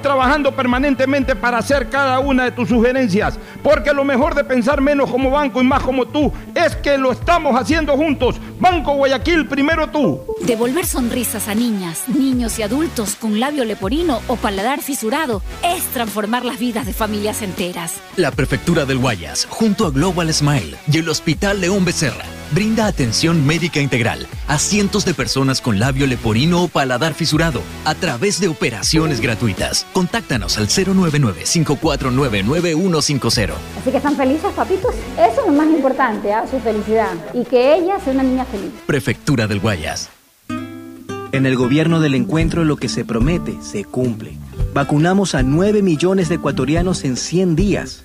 trabajando permanentemente para hacer cada una de tus sugerencias, porque lo mejor de pensar menos como banco y más como tú es que lo estamos haciendo juntos. Banco Guayaquil, primero tú. Devolver sonrisas a niñas, niños y adultos con labio leporino o paladar fisurado es transformar las vidas de familias enteras. La Prefectura del Guayas, junto a Global Smile y el Hospital León Becerra, brinda atención médica integral a cientos de personas con labio leporino o paladar fisurado a través de operaciones gratuitas. Contáctanos al 099-549-9150. Así que están felices, papitos. Eso es lo más importante, ¿ah? su felicidad. Y que ella sea una niña feliz. Prefectura del Guayas. En el gobierno del encuentro lo que se promete se cumple. Vacunamos a 9 millones de ecuatorianos en 100 días.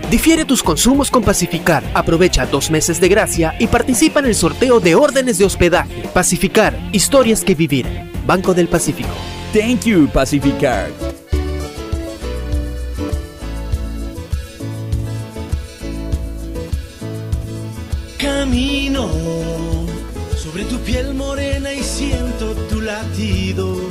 Difiere tus consumos con Pacificar, aprovecha dos meses de gracia y participa en el sorteo de órdenes de hospedaje. Pacificar, historias que vivir. Banco del Pacífico. Thank you, Pacificar. Camino sobre tu piel morena y siento tu latido.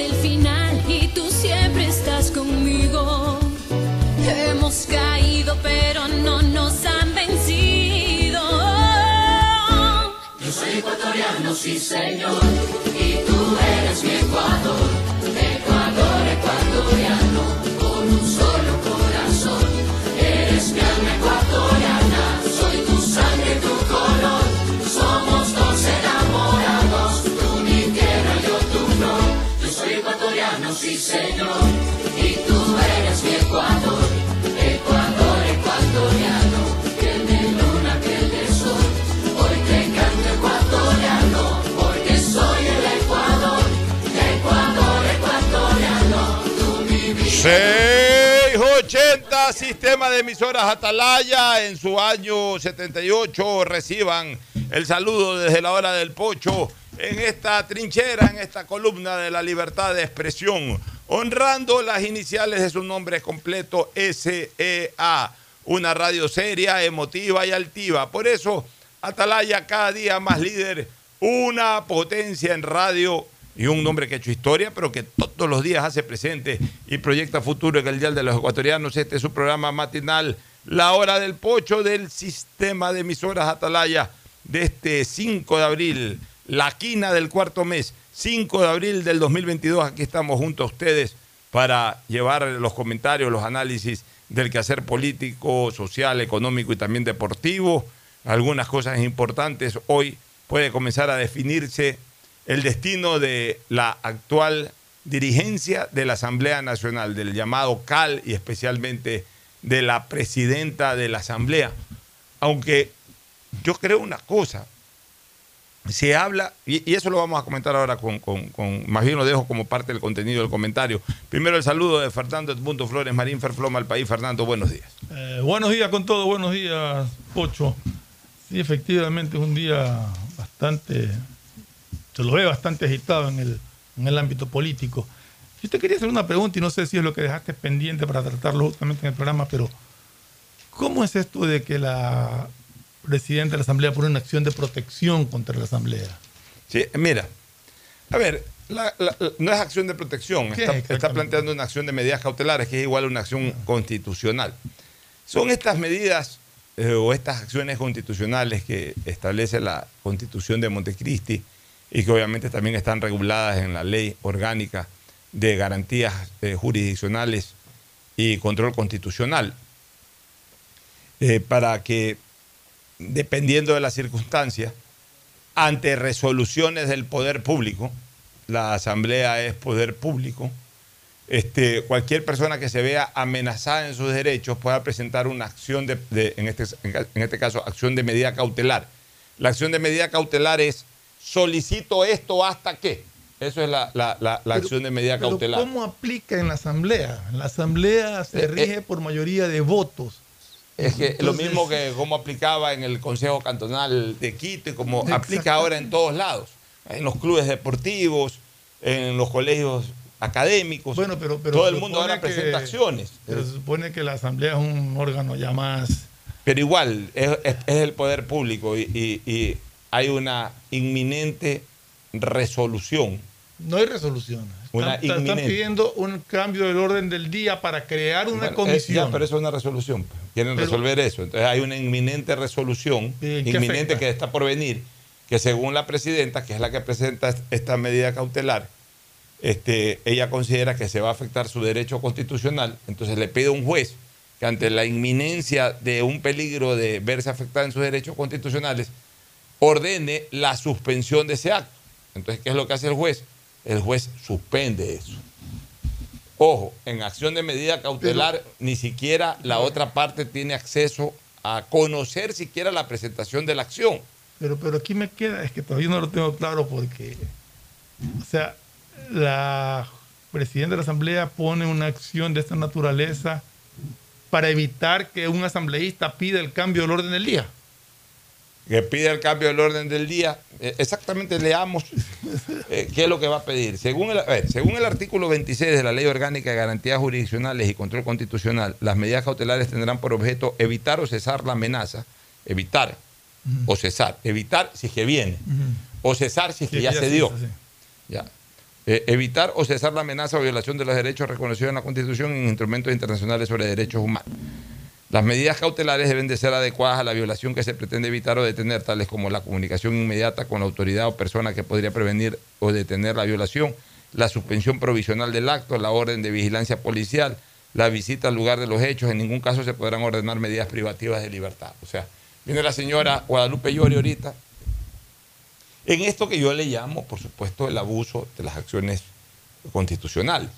Hasta el final y tú siempre estás conmigo. Hemos caído, pero no nos han vencido. Yo soy ecuatoriano, sí señor, y tú eres mi Ecuador, Ecuador ecuatoriano, con un solo corazón. Eres mi alma ecuatoriana, Señor, y tú eres mi Ecuador, Ecuador ecuatoriano, que me luna, que el sol, hoy te canto ecuatoriano, porque soy el Ecuador, Ecuador ecuatoriano, tú mi 680 Sistema de Emisoras Atalaya en su año 78 reciban el saludo desde la hora del pocho en esta trinchera, en esta columna de la libertad de expresión, honrando las iniciales de su nombre completo SEA, una radio seria, emotiva y altiva. Por eso Atalaya cada día más líder, una potencia en radio y un hombre que ha hecho historia, pero que todos los días hace presente y proyecta futuro en el Dial de los Ecuatorianos. Este es su programa matinal, La Hora del Pocho del Sistema de Emisoras Atalaya de este 5 de abril, la quina del cuarto mes, 5 de abril del 2022. Aquí estamos junto a ustedes para llevar los comentarios, los análisis del quehacer político, social, económico y también deportivo. Algunas cosas importantes. Hoy puede comenzar a definirse el destino de la actual dirigencia de la Asamblea Nacional, del llamado CAL y especialmente de la presidenta de la Asamblea. Aunque yo creo una cosa, se habla, y, eso lo vamos a comentar ahora con, con, más bien lo dejo como parte del contenido del comentario. Primero el saludo de Fernando Edmundo Flores Marín Ferfloma al país. Fernando, buenos días. Eh, buenos días con todo, buenos días, Pocho. Sí, efectivamente es un día bastante, se lo ve bastante agitado en el, en el ámbito político. Yo te quería hacer una pregunta y no sé si es lo que dejaste pendiente para tratarlo justamente en el programa, pero ¿cómo es esto de que la presidente de la Asamblea pone una acción de protección contra la Asamblea. Sí, mira, a ver, no es acción de protección, está, planteando una acción de medidas cautelares, que es igual a una acción constitucional. Son estas medidas eh, o estas acciones constitucionales que establece la Constitución de Montecristi y que obviamente también están reguladas en la ley orgánica de garantías eh, jurisdiccionales y control constitucional, eh, para que dependiendo de las circunstancias, ante resoluciones del poder público, la asamblea es poder público, este, cualquier persona que se vea amenazada en sus derechos pueda presentar una acción de, en, este, en, este, caso, acción de medida cautelar. La acción de medida cautelar es solicito esto hasta que. Eso es la, acción de medida cautelar. ¿Cómo aplica en la asamblea? La asamblea se eh, eh, rige por mayoría de votos. Es que lo mismo que como aplicaba en el Consejo Cantonal de Quito y como aplica ahora en todos lados, en los clubes deportivos, en los colegios académicos. Bueno, pero, todo el mundo ahora presenta acciones. Pero se supone que la Asamblea es un órgano ya más... Pero igual, es, el poder público y, hay una inminente resolución. No hay resolución. Están, pidiendo un cambio del orden del día para crear una comisión. pero eso es una resolución. Quieren resolver eso. Entonces hay una inminente resolución, inminente que está por venir, que según la presidenta, que es la que presenta esta medida cautelar, este, ella considera que se va a afectar su derecho constitucional. Entonces le pide a un juez que ante la inminencia de un peligro de verse afectada en sus derechos constitucionales, ordene la suspensión de ese acto. Entonces, ¿qué es lo que hace el juez? El juez suspende eso. Ojo, en acción de medida cautelar ni siquiera la otra parte tiene acceso a conocer siquiera la presentación de la acción. Pero, pero aquí me queda, es que todavía no lo tengo claro porque, o sea, la presidenta de la Asamblea pone una acción de esta naturaleza para evitar que un asambleísta pida el cambio del orden del día que pide el cambio del orden del día. Eh, exactamente leamos eh, qué es lo que va a pedir. Según el, según el artículo 26 de la Ley Orgánica de Garantías Jurisdiccionales y Control Constitucional, las medidas cautelares tendrán por objeto evitar o cesar la amenaza, evitar o cesar, evitar si es que viene, o cesar si es que ya, se dio. ya. Eh, evitar o cesar la amenaza o violación de los derechos reconocidos en la Constitución y en instrumentos internacionales sobre derechos humanos. Las medidas cautelares deben de ser adecuadas a la violación que se pretende evitar o detener, tales como la comunicación inmediata con la autoridad o persona que podría prevenir o detener la violación, la suspensión provisional del acto, la orden de vigilancia policial, la visita al lugar de los hechos. En ningún caso se podrán ordenar medidas privativas de libertad. O sea, viene la señora Guadalupe Llori ahorita. En esto que yo le llamo, por supuesto, el abuso de las acciones constitucionales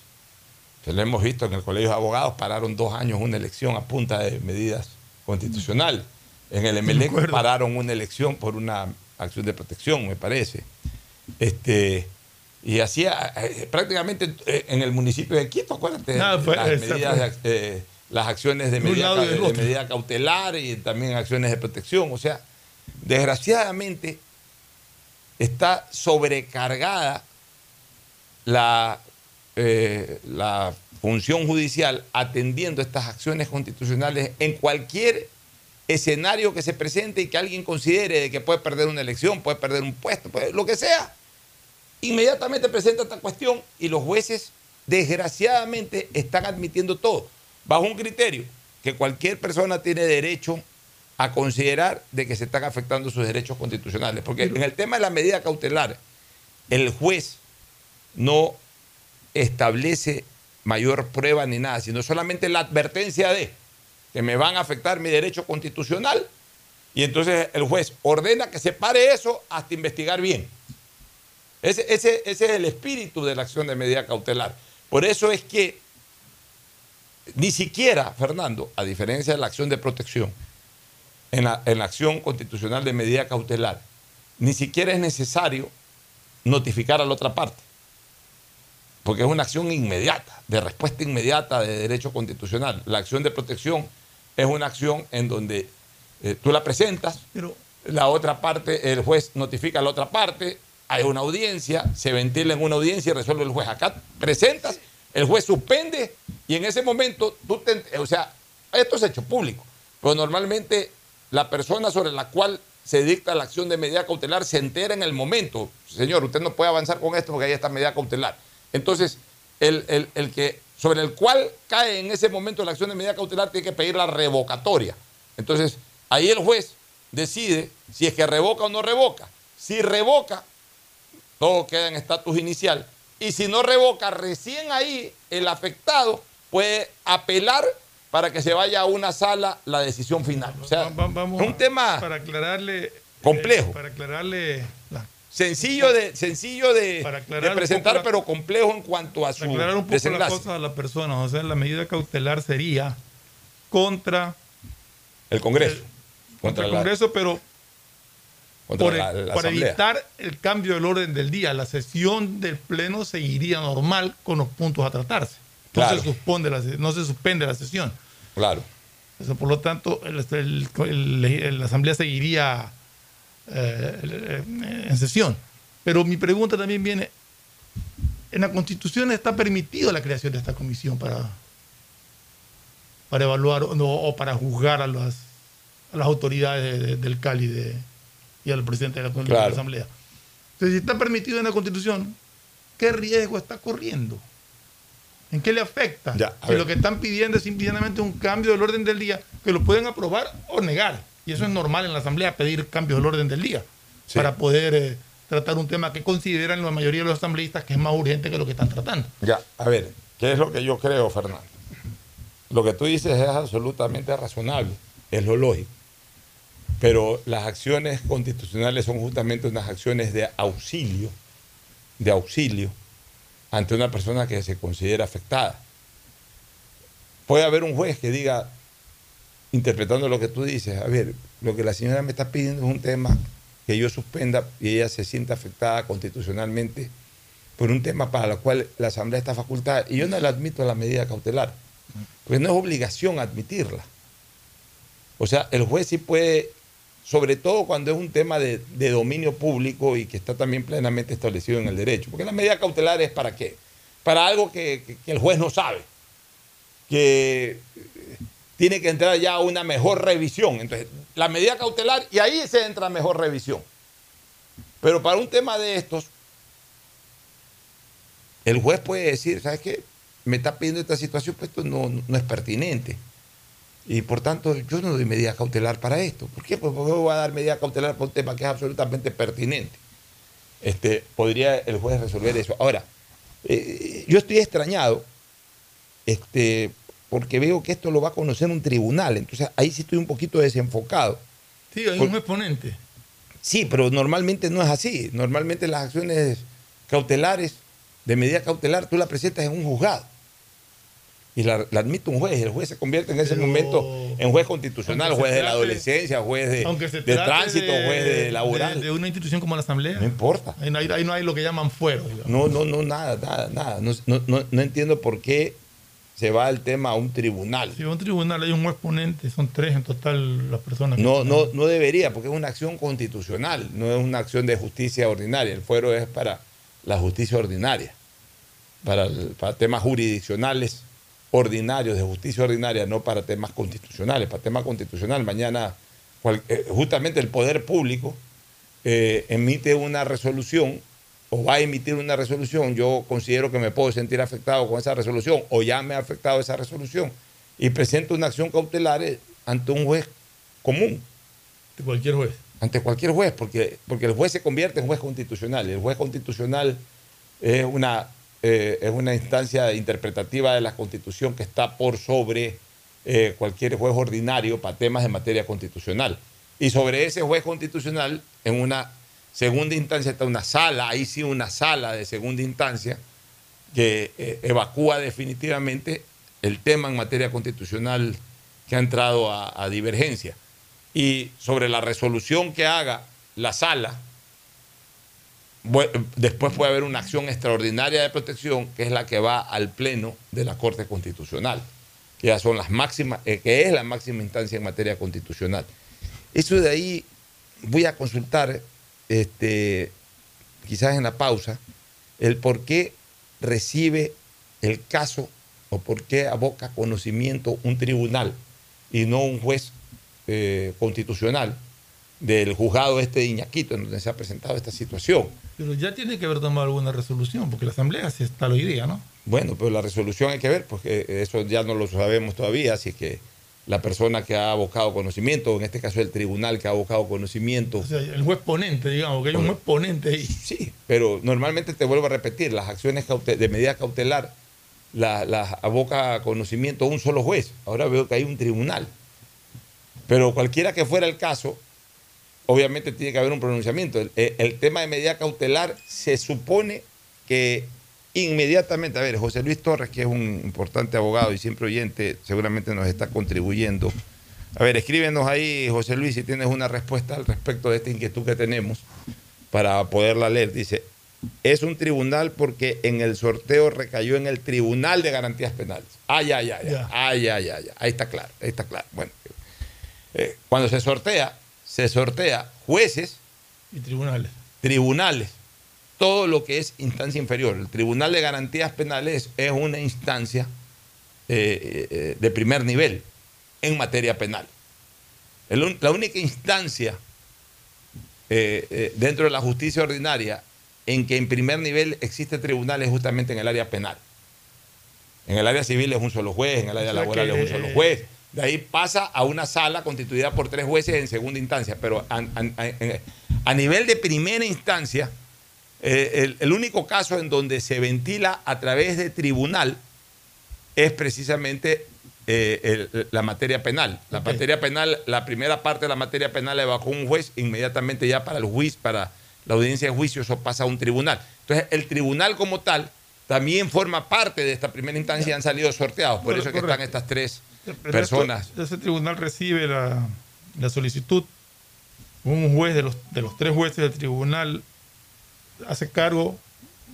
lo hemos visto en el Colegio de Abogados, pararon dos años una elección a punta de medidas constitucionales. En el MLE pararon una elección por una acción de protección, me parece. Este, y hacía eh, prácticamente eh, en el municipio de Quito, acuérdate, Nada, fue- las, esa medidas fue. de, eh, las acciones de De medida, de otro. medida cautelar y también acciones de protección. O sea, desgraciadamente está sobrecargada la, eh, la función judicial atendiendo estas acciones constitucionales en cualquier escenario que se presente y que alguien considere de que puede perder una elección, puede perder un puesto, puede- lo que sea. Inmediatamente presenta esta cuestión y los jueces desgraciadamente están admitiendo todo bajo un criterio que cualquier persona tiene derecho a considerar de que se están afectando sus derechos constitucionales. Porque en el tema de la medida cautelar, el juez no establece mayor prueba ni nada, sino solamente la advertencia de que me van a afectar mi derecho constitucional y entonces el juez ordena que se pare eso hasta investigar bien. Ese, ese- ese es el espíritu de la acción de medida cautelar. Por eso es que ni siquiera, Fernando, a diferencia de la acción de protección, en la, en la acción constitucional de medida cautelar, ni siquiera es necesario notificar a la otra parte porque es una acción inmediata, de respuesta inmediata de derecho constitucional. La acción de protección es una acción en donde eh, tú la presentas, la otra parte, el juez notifica a la otra parte, hay una audiencia, se ventila en una audiencia y resuelve el juez. Acá presentas, el juez suspende y en ese momento tú te... O sea, esto es hecho público, pero normalmente la persona sobre la cual se dicta la acción de medida cautelar se entera en el momento. Señor, usted no puede avanzar con esto porque ahí está medida cautelar. Entonces, el, el- el que sobre el cual cae en ese momento la acción de medida cautelar tiene que pedir la revocatoria. Entonces, ahí el juez decide si es que revoca o no revoca. Si revoca, todo queda en estatus inicial. Y si no revoca, recién ahí el afectado puede apelar para que se vaya a una sala la decisión final. O sea, Vamos es un tema para aclararle complejo. para aclararle la- sencillo de, sencillo de, aclarar de un presentar, poco la- pero complejo en cuanto a su para aclarar un poco las desenlace. cosas a las personas. O sea, la medida cautelar sería contra El Congreso. contra el la- Congreso, pero contra por, la- la por Asamblea. evitar el cambio del orden del día. La sesión del Pleno seguiría normal con los puntos a tratarse. No, Claro. se, suspende la, no se suspende la sesión. Claro. Eso, por lo tanto, el- el- el- el- la Asamblea seguiría eh, el- en sesión. Pero mi pregunta también viene, en la Constitución está permitido la creación de esta comisión para, para evaluar o, no, o para juzgar a las, a las autoridades de- de- del CALI de- y al presidente de la, de la Claro. Asamblea. Entonces, si está permitido en la Constitución, ¿qué riesgo está corriendo? ¿En qué le afecta? Ya, si ver. lo que están pidiendo es simplemente un cambio del orden del día, que lo pueden aprobar o negar. Y eso es normal en la Asamblea, pedir cambios del orden del día, para poder eh, tratar un tema que consideran la mayoría de los asambleístas que es más urgente que lo que están tratando. Ya, a ver, ¿qué es lo que yo creo, Fernando? Lo que tú dices es absolutamente razonable, es lo lógico. Pero las acciones constitucionales son justamente unas acciones de auxilio, de auxilio ante una persona que se considera afectada. Puede haber un juez que diga, interpretando lo que tú dices, a ver, lo que la señora me está pidiendo es un tema que yo suspenda y ella se sienta afectada constitucionalmente por un tema para el cual la Asamblea está facultada y yo no le admito la medida cautelar, porque no es obligación admitirla. O sea, el juez sí puede, sobre todo cuando es un tema de, dominio público y que está también plenamente establecido en el derecho, porque la medida cautelar es para qué? Para algo que, que- el juez no sabe, que tiene que entrar ya una mejor revisión. Entonces, la medida cautelar, y ahí se entra mejor revisión. Pero para un tema de estos, el juez puede decir, ¿sabes qué? Me está pidiendo esta situación, pues esto no, no es pertinente. Y por tanto, yo no doy medida cautelar para esto. ¿Por qué? Pues porque voy a dar medida cautelar para un tema que es absolutamente pertinente. Este, podría el juez resolver eso. Ahora, eh, yo estoy extrañado este, porque veo que esto lo va a conocer un tribunal. Entonces, ahí sí estoy un poquito desenfocado. Sí, hay Por- un exponente. Sí, pero normalmente no es así. Normalmente las acciones cautelares, de medida cautelar, tú la presentas en un juzgado. y la, la admite un juez. El juez se convierte en ese momento en juez constitucional, juez de la adolescencia, juez de, de tránsito, de- juez de laboral. De, de una institución como la Asamblea. No importa. Ahí no hay, ahí no hay lo que llaman fuero. digamos. No, no, no, nada, nada, nada. No- no- no entiendo por qué se va el tema a un tribunal. Si va a un tribunal hay un juez ponente, son tres en total las personas. que No, no, no debería, porque es una acción constitucional, no es una acción de justicia ordinaria. El fuero es para la justicia ordinaria, para, temas jurisdiccionales ordinarios, de justicia ordinaria, no para temas constitucionales. Para temas constitucional, mañana cual- eh, justamente el poder público eh, emite una resolución o va a emitir una resolución, yo considero que me puedo sentir afectado con esa resolución o ya me ha afectado esa resolución y presento una acción cautelar eh, ante un juez común. De cualquier juez. Ante cualquier juez, porque, porque el juez se convierte en juez constitucional. El juez constitucional es una, eh, es una instancia interpretativa de la constitución que está por sobre eh, cualquier juez ordinario para temas de materia constitucional. Y sobre ese juez constitucional, en una segunda instancia está una sala, ahí sí una sala de segunda instancia, que eh, evacúa definitivamente el tema en materia constitucional que ha entrado a, divergencia. Y sobre la resolución que haga la sala, después puede haber una acción extraordinaria de protección, que es la que va al Pleno de la Corte Constitucional, que ya son las máximas, eh, que es la máxima instancia en materia constitucional. Eso de ahí voy a consultar, este, quizás en la pausa, el por qué recibe el caso o por qué aboca conocimiento un tribunal y no un juez eh, constitucional del juzgado este de Iñaquito, en donde se ha presentado esta situación. Pero ya tiene que haber tomado alguna resolución, porque la Asamblea sí está hoy día, ¿no? Bueno, pero la resolución hay que ver, porque eso ya no lo sabemos todavía, así que la persona que ha abocado conocimiento, en este caso el tribunal que ha abocado conocimiento, O sea, el juez ponente, digamos, que hay un juez ponente ahí. Sí, pero normalmente te vuelvo a repetir, las acciones de medida cautelar las las aboca a conocimiento un solo juez. Ahora veo que hay un tribunal. Pero cualquiera que fuera el caso, obviamente tiene que haber un pronunciamiento. El- el tema de medida cautelar se supone que inmediatamente, a ver, José Luis Torres, que es un importante abogado y siempre oyente, seguramente nos está contribuyendo. A ver, escríbenos ahí, José Luis, si tienes una respuesta al respecto de esta inquietud que tenemos para poderla leer. Dice, es un tribunal porque en el sorteo recayó en el Tribunal de Garantías Penales. Ay, ay, ay, Ya. ay, ay, ay, ay. Ahí está claro, ahí está claro. Bueno, eh, cuando se sortea, se sortea jueces, Y tribunales. tribunales, todo lo que es instancia inferior. El Tribunal de Garantías Penales es una instancia eh, eh, de primer nivel en materia penal. El la única instancia eh, eh, dentro de la justicia ordinaria en que en primer nivel existe tribunal es justamente en el área penal. En el área civil es un solo juez, en el área O sea laboral que, es un solo eh, juez. De ahí pasa a una sala constituida por tres jueces en segunda instancia. Pero a, a- a- a nivel de primera instancia, eh, el, el único caso en donde se ventila a través de tribunal es precisamente eh, el- la materia penal. La materia penal, la primera parte de la materia penal la evacuó un juez, inmediatamente ya para el juicio, para la audiencia de juicio, eso pasa a un tribunal. Entonces, el tribunal como tal también forma parte de esta primera instancia y han salido sorteados. Por eso es que están estas tres personas. esto- ese tribunal recibe la, la solicitud. Un juez de los, de los tres jueces del tribunal hace cargo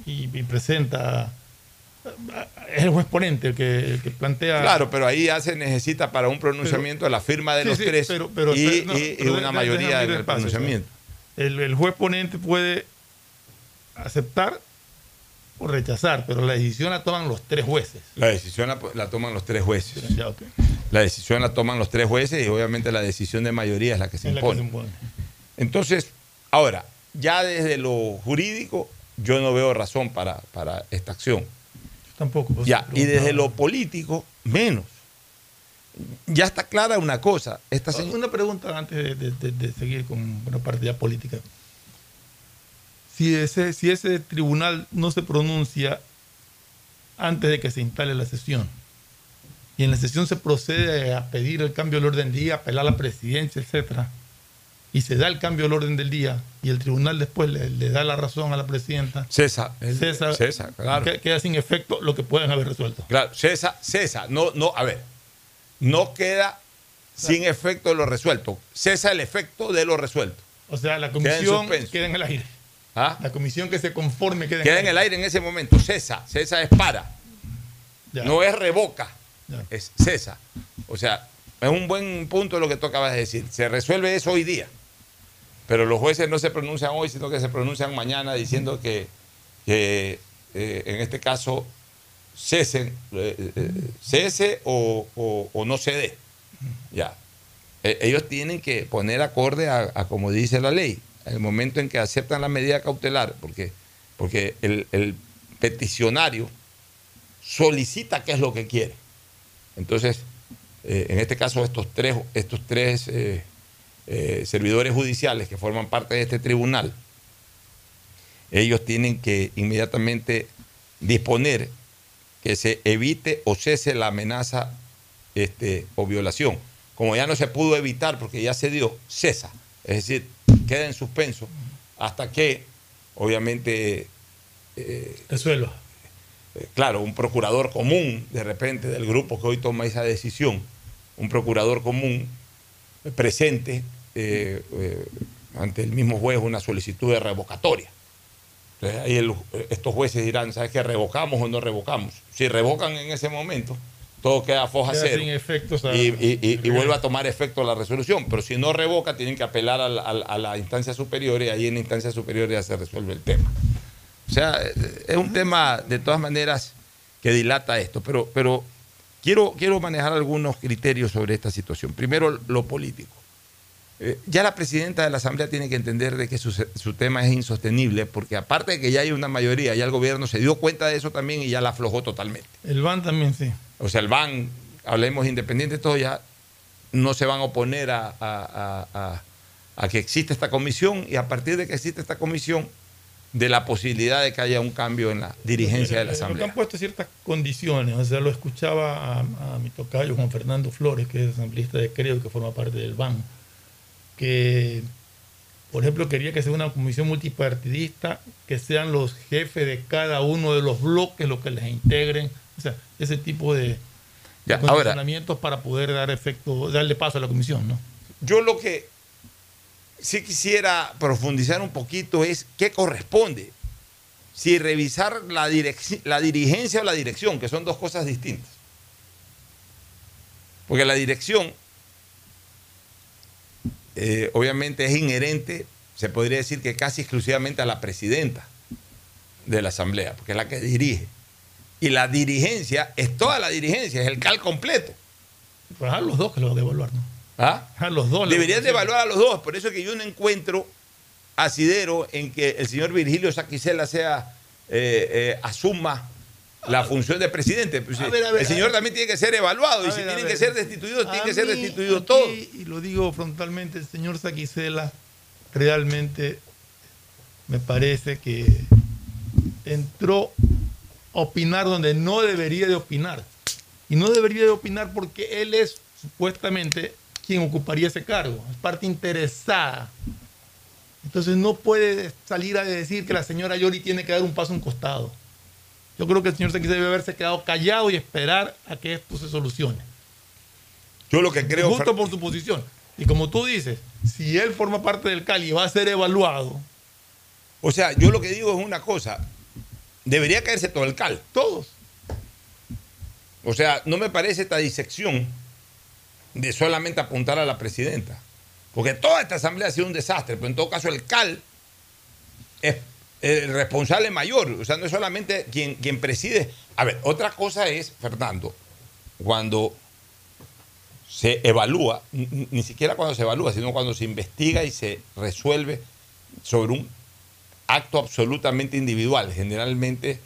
y, y presenta. Es el juez ponente el que, el que plantea. Claro, pero ahí ya se necesita para un pronunciamiento la firma de Sí, los sí, tres pero- pero- y, no, y- una mayoría ir en el despacio, pronunciamiento. El, el juez ponente puede aceptar o rechazar, pero la decisión la toman los tres jueces. La decisión la, la toman los tres jueces. Ya. La decisión la toman los tres jueces y obviamente la decisión de mayoría es la que se la que impone. se impone. Entonces, ahora, ya desde lo jurídico, yo no veo razón para, para esta acción. Tampoco. pues, Ya, y desde lo político, menos. Ya está clara una cosa. Esta señora- Una pregunta antes de, de- de- de seguir con una parte ya política. Si ese, si ese tribunal no se pronuncia antes de que se instale la sesión, y en la sesión se procede a pedir el cambio del orden del día, apelar a la presidencia, etcétera, y se da el cambio del orden del día y el tribunal después le, le da la razón a la presidenta, Cesa. el- Cesa, Cesa, claro. que- queda sin efecto lo que pueden haber resuelto. Claro, cesa, cesa. No, no, a ver. No queda sin efecto lo resuelto. Cesa el efecto de lo resuelto. O sea, la Queda en comisión queda en el aire. ¿Ah? La comisión que se conforme queda en, Queda en el aire en ese momento. Cesa. Cesa es para. Ya. No es revoca. Ya. Es cesa. O sea, es un buen punto lo que tú acabas de decir. Se resuelve eso hoy día. Pero los jueces no se pronuncian hoy, sino que se pronuncian mañana diciendo que, que, eh, en este caso cesen, eh, eh, cese o, o- no se dé. Ya. Eh, ellos tienen que poner acorde a, a como dice la ley. El momento en que aceptan la medida cautelar, porque, porque el, el peticionario solicita qué es lo que quiere. Entonces, en este caso, estos tres, estos tres eh, servidores judiciales que forman parte de este tribunal, ellos tienen que inmediatamente disponer que se evite o cese la amenaza este, o violación. Como ya no se pudo evitar porque ya se dio, cesa. Es decir, queda en suspenso hasta que, obviamente, eh, Resuelva. eh, claro, un procurador común, de repente, del grupo que hoy toma esa decisión, un procurador común presente eh, eh, ante el mismo juez una solicitud de revocatoria. Entonces ahí el- estos jueces dirán, ¿sabes qué? ¿Revocamos o no revocamos? Si revocan en ese momento, todo queda foja Queda cero sin efecto, o sea, y, y- y- y vuelve a tomar efecto la resolución. Pero si no revoca, tienen que apelar a la, a instancia superior y ahí en la instancia superior ya se resuelve el tema. O sea, eh, es un tema de todas maneras que dilata esto, pero, pero quiero, quiero manejar algunos criterios sobre esta situación. Primero, lo político. Eh, ya la presidenta de la Asamblea tiene que entender de que su, su tema es insostenible, porque aparte de que ya hay una mayoría, ya el gobierno se dio cuenta de eso también y ya la aflojó totalmente. El BAN también, sí. O sea, el BAN, hablemos independiente, todo ya no se van a oponer a, a- a- que exista esta comisión y a partir de que exista esta comisión, de la posibilidad de que haya un cambio en la dirigencia de la Asamblea. han puesto ciertas condiciones. O sea, lo escuchaba a, a mi tocayo Juan Fernando Flores, que es asambleísta de Creo y que forma parte del BAN, que, por ejemplo, quería que sea una comisión multipartidista, que sean los jefes de cada uno de los bloques los que les integren. O sea, ese tipo de, Ya, de ahora- condicionamientos para poder dar efecto, darle paso a la comisión, ¿no? Yo lo que sí quisiera profundizar un poquito es qué corresponde. Si revisar la, la dirigencia o la dirección, que son dos cosas distintas. Porque la dirección, eh, obviamente, es inherente, se podría decir que casi exclusivamente a la presidenta de la Asamblea, porque es la que dirige. Y la dirigencia es toda la dirigencia, es el cal completo. Pues a los dos que lo de evaluar, ¿no? ¿Ah? A los dos. Deberían de evaluar a los dos, por eso es que yo no encuentro asidero en que el señor Virgilio Saquicela sea, eh, eh, asuma la función de presidente. Pues, A ver, a ver, el señor también tiene que ser evaluado y si tienen que ser destituidos, tienen que ser destituidos todos. Y lo digo frontalmente, el señor Saquicela realmente me parece que entró a opinar donde no debería de opinar. Y no debería de opinar porque él es supuestamente quien ocuparía ese cargo, es parte interesada. Entonces no puede salir a decir que la señora Yori tiene que dar un paso a un costado. Yo creo que el señor Saquicela debe haberse quedado callado y esperar a que esto se solucione. Yo lo que creo. Justo por su posición. Y como tú dices, si él forma parte del Cali y va a ser evaluado. O sea, yo lo que digo es una cosa. Debería caerse todo el cal. Todos. O sea, no me parece esta disección de solamente apuntar a la presidenta. Porque toda esta asamblea ha sido un desastre, pero en todo caso el CAL es el responsable mayor. O sea, no es solamente quien, quien preside. A ver, otra cosa es, Fernando, cuando se evalúa, ni, siquiera cuando se evalúa, sino cuando se investiga y se resuelve sobre un acto absolutamente individual, generalmente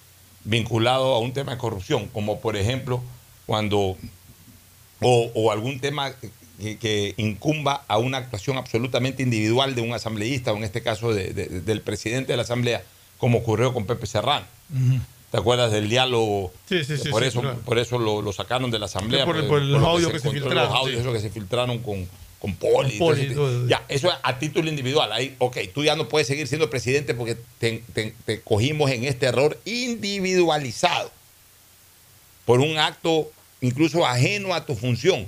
vinculado a un tema de corrupción, como por ejemplo cuando, o algún tema que, incumba a una actuación absolutamente individual de un asambleísta, o en este caso de- de- del presidente de la asamblea, como ocurrió con Pepe Serrano. ¿Te acuerdas del diálogo? Sí, sí, sí, por, sí, eso, claro. por eso lo, lo sacaron de la asamblea. Por- por- por por los lo audios que se filtraron, Los audios sí. que se filtraron con, con Poli. Con Poli, entonces, todo. ya, eso es a título individual. Ahí, ok, tú ya no puedes seguir siendo presidente porque te, te- te cogimos en este error individualizado por un acto incluso ajeno a tu función,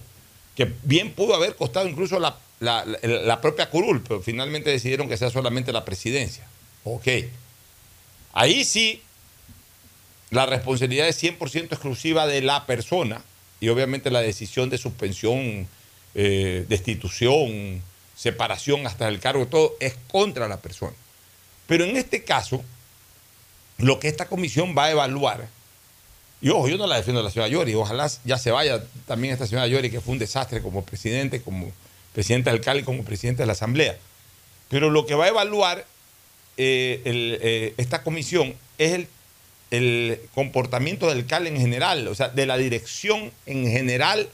que bien pudo haber costado incluso la, la- propia curul, pero finalmente decidieron que sea solamente la presidencia. Ok. Ahí sí, la responsabilidad es 100% exclusiva de la persona y obviamente la decisión de suspensión, eh, destitución, separación hasta el cargo, todo es contra la persona. Pero en este caso, lo que esta comisión va a evaluar, y ojo, yo no la defiendo a la señora Yori, ojalá ya se vaya también esta señora Yori, que fue un desastre como presidente, como presidente CALI, como presidente de la Asamblea. Pero lo que va a evaluar eh, eh, esta comisión es el, comportamiento del CAL en general, o sea, de la dirección en general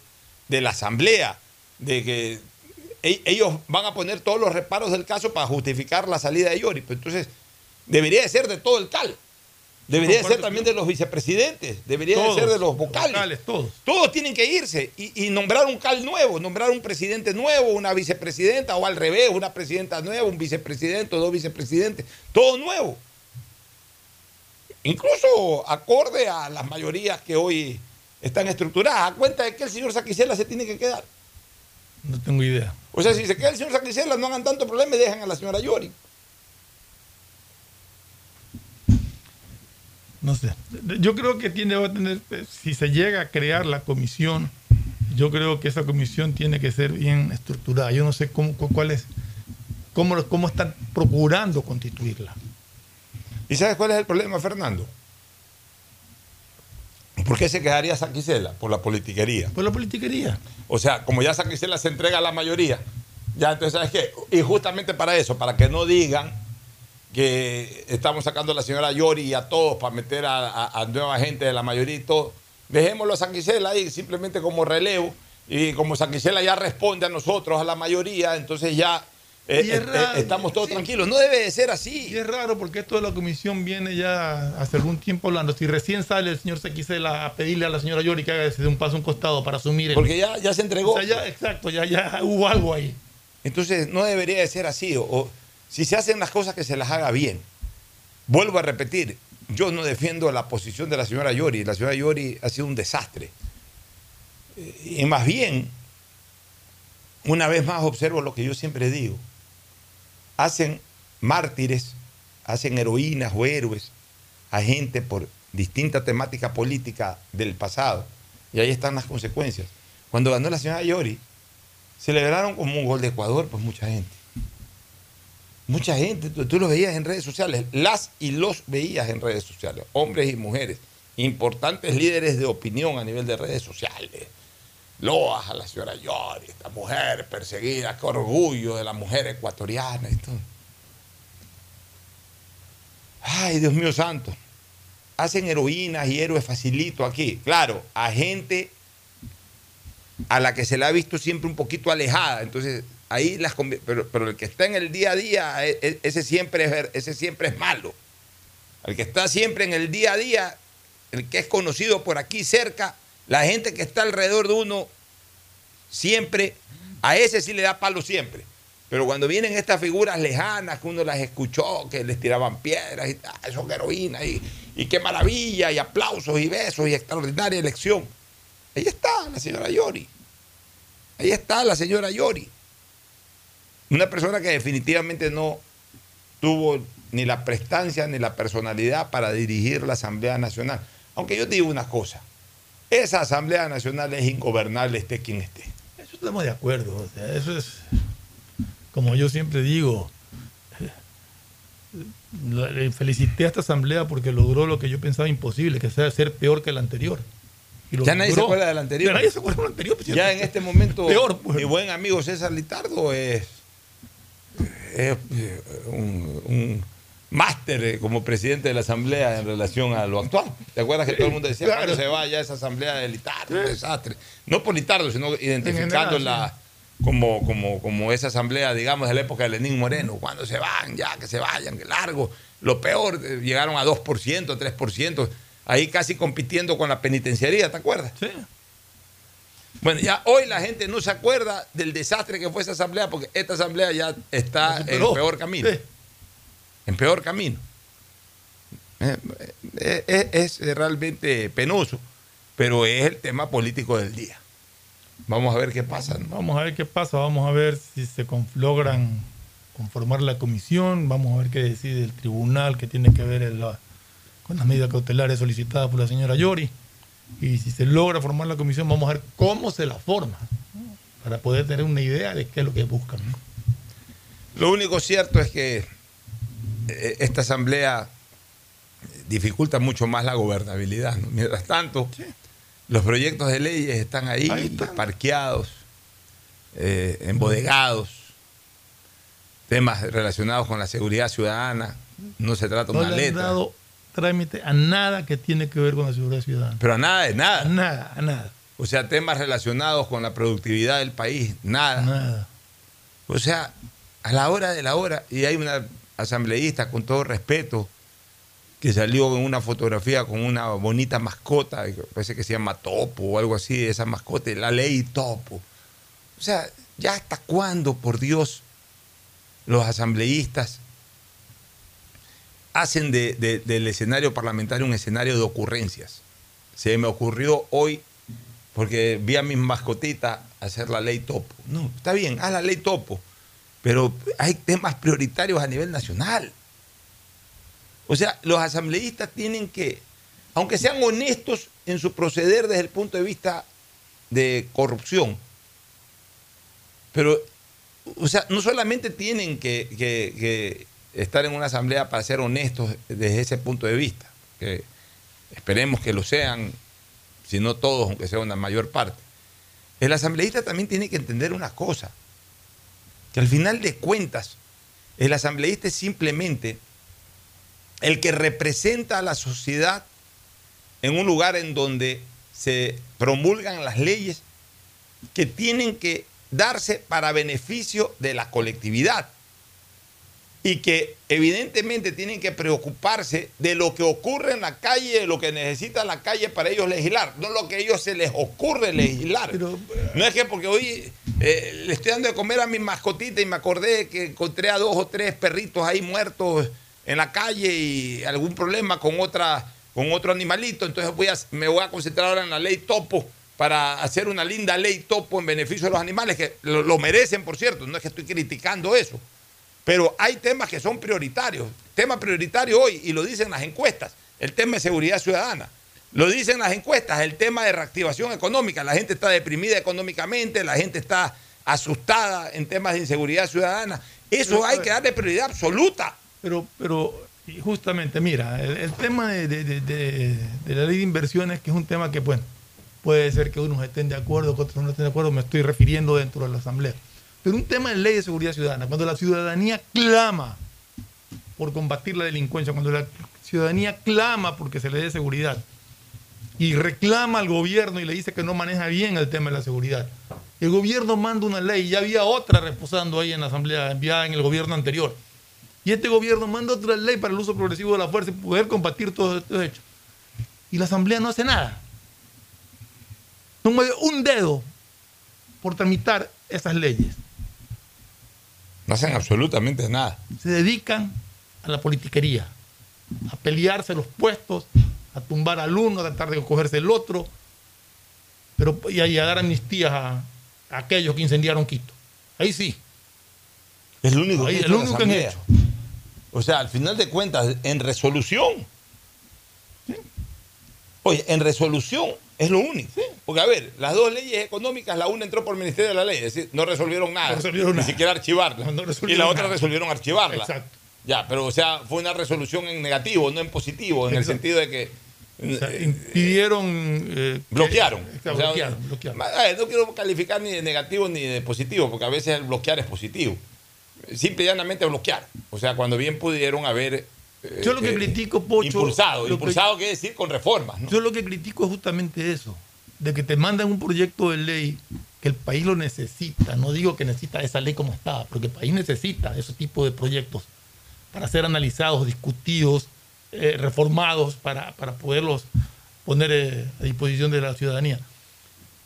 de la Asamblea, de que e- ellos van a poner todos los reparos del caso para justificar la salida de Yori. Pero entonces, debería de ser de todo el CAL. Debería de ser también de los vicepresidentes, debería de Todos, ser de los vocales. vocales, todos. Todos tienen que irse y, y nombrar un CAL nuevo, nombrar un presidente nuevo, una vicepresidenta o al revés, una presidenta nueva, un vicepresidente o dos vicepresidentes, todo nuevo. Incluso acorde a las mayorías que hoy están estructuradas, a cuenta de que el señor Saquicela se tiene que quedar. No tengo idea. O sea, si se queda el señor Saquicela, no hagan tanto problema y dejan a la señora Yori. No sé. Yo creo que tiene va a tener, si se llega a crear la comisión, yo creo que esa comisión tiene que ser bien estructurada. Yo no sé cómo, cu- cuál es, cómo, cómo están procurando constituirla. ¿Y sabes cuál es el problema, Fernando? ¿Por qué se quedaría Saquicela? Por la politiquería. Por la politiquería. O sea, como ya Saquicela se entrega a la mayoría, ya entonces, ¿sabes qué? Y justamente para eso, para que no digan que estamos sacando a la señora Yori y a todos para meter a, a- a nueva gente de la mayoría y todo, dejémoslo a Saquicela ahí simplemente como relevo. Y como Saquicela ya responde a nosotros, a la mayoría, entonces ya eh, eh, raro, estamos todos tranquilos. No debe de ser así. Y es raro porque esto de la comisión viene ya hace algún tiempo hablando. Si recién sale el señor Sequicela a pedirle a la señora Yori que haga ese de un paso a un costado para asumir. el- Porque ya, ya se entregó. O sea, ya, exacto, ya, ya hubo algo ahí. Entonces no debería de ser así. O si se hacen las cosas que se las haga bien. Vuelvo a repetir, yo no defiendo la posición de la señora Yori. La señora Yori ha sido un desastre. Y más bien, una vez más observo lo que yo siempre digo. Hacen mártires, hacen heroínas o héroes a gente por distinta temática política del pasado. Y ahí están las consecuencias. Cuando ganó la señora Yori, celebraron como un gol de Ecuador, pues mucha gente. Mucha gente, tú, tú lo veías en redes sociales, las y los veías en redes sociales, hombres y mujeres, importantes líderes de opinión a nivel de redes sociales. Loas a la señora Yori, esta mujer perseguida, qué orgullo de la mujer ecuatoriana y todo. Ay, Dios mío santo. Hacen heroínas y héroes facilito aquí. Claro, a gente a la que se la ha visto siempre un poquito alejada. Entonces, ahí las pero, pero el que está en el día a día, e- e- ese siempre es, ese siempre es malo. El que está siempre en el día a día, el que es conocido por aquí cerca, la gente que está alrededor de uno, siempre, a ese sí le da palo siempre. Pero cuando vienen estas figuras lejanas que uno las escuchó, que les tiraban piedras y tal, son heroínas, y, y qué maravilla, y aplausos y besos, y extraordinaria elección. Ahí está la señora Yori. Ahí está la señora Yori. Una persona que definitivamente no tuvo ni la prestancia ni la personalidad para dirigir la Asamblea Nacional. Aunque yo te digo una cosa, esa Asamblea Nacional es ingobernable esté quien esté. Eso estamos de acuerdo. o sea, eso es, como yo siempre digo, la- le felicité a esta asamblea porque logró lo que yo pensaba imposible, que sea ser peor que la anterior. Y lo Ya nadie se acuerda del anterior. Ya nadie se acuerda del anterior. pues, Ya en este momento, Peor, pues. mi buen amigo César Litardo es, es, eh, un, un máster eh, como presidente de la Asamblea en relación a lo actual. ¿Te acuerdas que todo el mundo decía claro. cuándo se va ya esa Asamblea de Litardo? Un desastre. No por Litardo, sino identificándola como, como, como esa Asamblea, digamos, de la época de Lenín Moreno. Cuando se van, ya, que se vayan, que largo. Lo peor, eh, llegaron a 2%, 3%, ahí casi compitiendo con la penitenciaría, ¿te acuerdas? Sí. Bueno, ya hoy la gente no se acuerda del desastre que fue esa asamblea porque esta asamblea ya está en peor camino. En peor camino. Es, realmente penoso, pero es el tema político del día. Vamos a ver qué pasa. ¿no? Vamos a ver qué pasa, vamos a ver si se logran conformar la comisión, vamos a ver qué decide el tribunal que tiene que ver el- con las medidas cautelares solicitadas por la señora Yori. Y si se logra formar la comisión, vamos a ver cómo se la forma, ¿no? para poder tener una idea de qué es lo que buscan. ¿no? Lo único cierto es que eh, esta asamblea dificulta mucho más la gobernabilidad. ¿no? Mientras tanto, los proyectos de leyes están ahí, parqueados, eh, embodegados, temas relacionados con la seguridad ciudadana. No se trata de No una le han letra. dado trámite a nada que tiene que ver con la seguridad ciudadana. Pero a nada de nada. A nada, a nada. O sea, temas relacionados con la productividad del país, nada. Nada. O sea, a la hora de la hora, y hay una asambleísta, con todo respeto, que salió en una fotografía con una bonita mascota, parece que se llama Topo o algo así, esa mascota, la ley Topo. O sea, ¿ya hasta cuándo, por Dios, los asambleístas hacen de- de- del escenario parlamentario un escenario de ocurrencias? Se me ocurrió hoy, porque vi a mis mascotitas hacer la ley Topo. No, está bien, haz la ley Topo, pero hay temas prioritarios a nivel nacional. O sea, los asambleístas tienen que, aunque sean honestos en su proceder desde el punto de vista de corrupción, pero, o sea, no solamente tienen que estar en una asamblea para ser honestos desde ese punto de vista, que esperemos que lo sean, si no todos, aunque sea una mayor parte. El asambleísta también tiene que entender una cosa, que al final de cuentas, el asambleísta es simplemente el que representa a la sociedad en un lugar en donde se promulgan las leyes que tienen que darse para beneficio de la colectividad y que evidentemente tienen que preocuparse de lo que ocurre en la calle, de lo que necesita la calle para ellos legislar, no lo que a ellos se les ocurre legislar. no es que porque hoy eh, le estoy dando de comer a mi mascotita y me acordé que encontré a dos o tres perritos ahí muertos en la calle y algún problema con otra con otro animalito, entonces voy a, me voy a concentrar ahora en la ley topo para hacer una linda ley topo en beneficio de los animales, que lo, lo merecen, por cierto, no es que estoy criticando eso. Pero hay temas que son prioritarios. Tema prioritario hoy, y lo dicen las encuestas, el tema de seguridad ciudadana. Lo dicen las encuestas, el tema de reactivación económica. La gente está deprimida económicamente, la gente está asustada en temas de inseguridad ciudadana. Eso Pero, hay que darle prioridad absoluta. Pero, pero justamente, mira, el, el tema de, de- de- de- de la ley de inversiones, que es un tema que, bueno, puede ser que unos estén de acuerdo, que otros no estén de acuerdo, me estoy refiriendo dentro de la Asamblea. Pero un tema de ley de seguridad ciudadana, cuando la ciudadanía clama por combatir la delincuencia, cuando la ciudadanía clama porque se le dé seguridad y reclama al gobierno y le dice que no maneja bien el tema de la seguridad, el gobierno manda una ley, ya había otra reposando ahí en la Asamblea, enviada en el gobierno anterior. Y este gobierno manda otra ley para el uso progresivo de la fuerza y poder combatir todos estos hechos. Y la Asamblea no hace nada. No mueve un dedo por tramitar esas leyes. No hacen absolutamente nada. Se dedican a la politiquería, a pelearse los puestos, a tumbar al uno, a tratar de cogerse el otro, pero y a, y a dar amnistías a, a aquellos que incendiaron Quito. Ahí sí. Es lo único Ahí, que, es lo único que han hecho. O sea, al final de cuentas, en resolución. Oye, en resolución es lo único. Porque, a ver, las dos leyes económicas, la una entró por el Ministerio de la Ley, es decir, no resolvieron nada. No resolvieron ni nada. siquiera archivarla. y resolvieron la otra nada. resolvieron archivarla. Exacto. Ya, pero, o sea, fue una resolución en negativo, no en positivo, en el sentido de que. O sea, eh, impidieron. eh, que- bloquearon. O sea, bloquearon, bloquearon. ver, no quiero calificar ni de negativo ni de positivo, porque a veces el bloquear es positivo. Simple y llanamente bloquear. O sea, cuando bien pudieron haber. Eh, Yo lo que eh, critico, Pocho. Impulsado. que- impulsado quiere decir con reformas. ¿no? Yo lo que critico es justamente eso, de que te mandan un proyecto de ley que el país lo necesita. No digo que necesita esa ley como está, porque el país necesita ese tipo de proyectos para ser analizados, discutidos, eh, reformados, para, para poderlos poner eh, a disposición de la ciudadanía.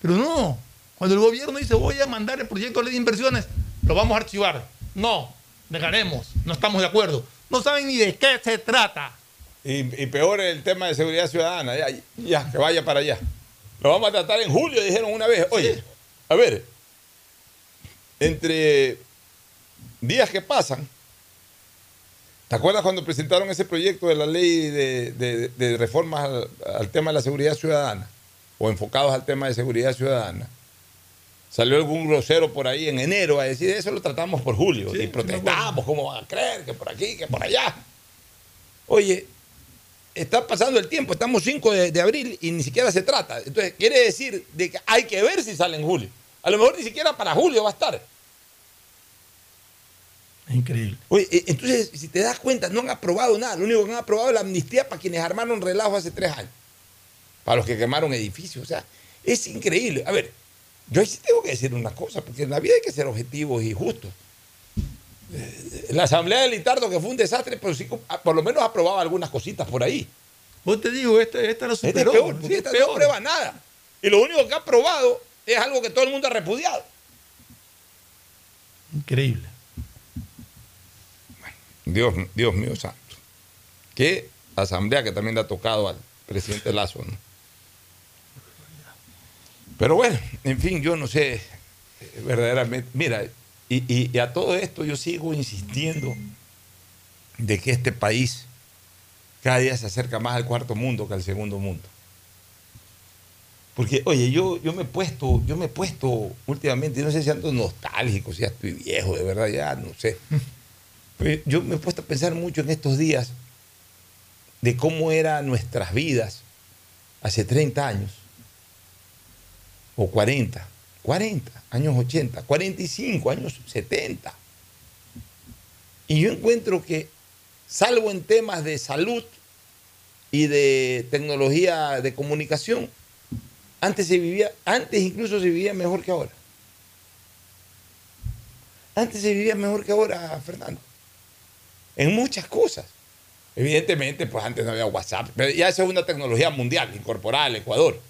Pero no, Cuando el gobierno dice voy a mandar el proyecto de ley de inversiones, lo vamos a archivar. No, negaremos, no estamos de acuerdo. No saben ni de qué se trata. Y, y peor el tema de seguridad ciudadana. Ya, ya, que vaya para allá. Lo vamos a tratar en julio, dijeron una vez. Oye, a ver, entre días que pasan, ¿te acuerdas cuando presentaron ese proyecto de la ley de, de- de reformas al, al tema de la seguridad ciudadana? O enfocados al tema de seguridad ciudadana. Salió algún grosero por ahí en enero a decir, eso lo tratamos por julio. y protestamos, ¿cómo van a creer? Que por aquí, que por allá. Oye, está pasando el tiempo, estamos 5 de, de abril y ni siquiera se trata. Entonces, quiere decir de que hay que ver si sale en julio. A lo mejor ni siquiera para julio va a estar. Es increíble. Oye, eh, entonces, si te das cuenta, no han aprobado nada. Lo único que han aprobado es la amnistía para quienes armaron relajo hace tres años. Para los que quemaron edificios. O sea, es increíble. A ver, yo ahí sí tengo que decir una cosa, porque en la vida hay que ser objetivos y justos. Eh, La asamblea de Litardo, que fue un desastre, pero sí, ah, por lo menos aprobaba algunas cositas por ahí. Vos te digo, esta, esta Este es peor, sí, es esta peor. no prueba nada. Y lo único que ha aprobado es algo que todo el mundo ha repudiado. Increíble. Dios, Dios mío santo. Qué asamblea que también le ha tocado al presidente Lazo. ¿no? Pero bueno, en fin, yo no sé eh, verdaderamente. Mira, y, y- y a todo esto yo sigo insistiendo de que este país cada día se acerca más al cuarto mundo que al segundo mundo. Porque, oye, yo, yo me he puesto, yo me he puesto últimamente, no sé si ando nostálgico, si ya estoy viejo, de verdad, ya no sé. Pero yo me he puesto a pensar mucho en estos días de cómo eran nuestras vidas hace 30 años, o 40, 40, años 80, 45, años 70. Y yo encuentro que, salvo en temas de salud y de tecnología de comunicación, antes se vivía, antes incluso se vivía mejor que ahora. Antes se vivía mejor que ahora, Fernando. En muchas cosas. Evidentemente, pues antes no había WhatsApp, pero ya esa es una tecnología mundial incorporada al Ecuador.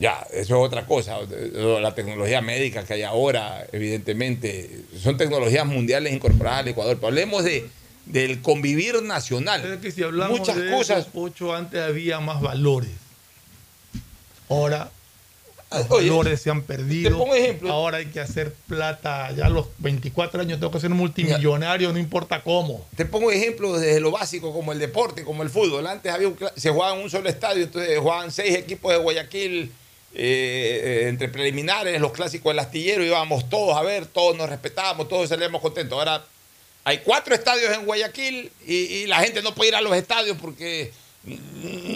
Ya, eso es otra cosa. La tecnología médica que hay ahora, evidentemente, son tecnologías mundiales incorporadas al Ecuador. Pero hablemos de, del convivir nacional. Es que si hablamos Muchas de cosas. Pocho, antes había más valores. Ahora los oye, valores se han perdido. te pongo ejemplo. Ahora hay que hacer plata. Ya a los 24 años tengo que ser multimillonario, no importa cómo. Te pongo ejemplos desde lo básico, como el deporte, como el fútbol. Antes había un se jugaba en un solo estadio, entonces jugaban seis equipos de Guayaquil eh, entre preliminares, los clásicos del astillero, íbamos todos a ver, todos nos respetábamos, todos salíamos contentos. Ahora hay cuatro estadios en Guayaquil y, la gente no puede ir a los estadios porque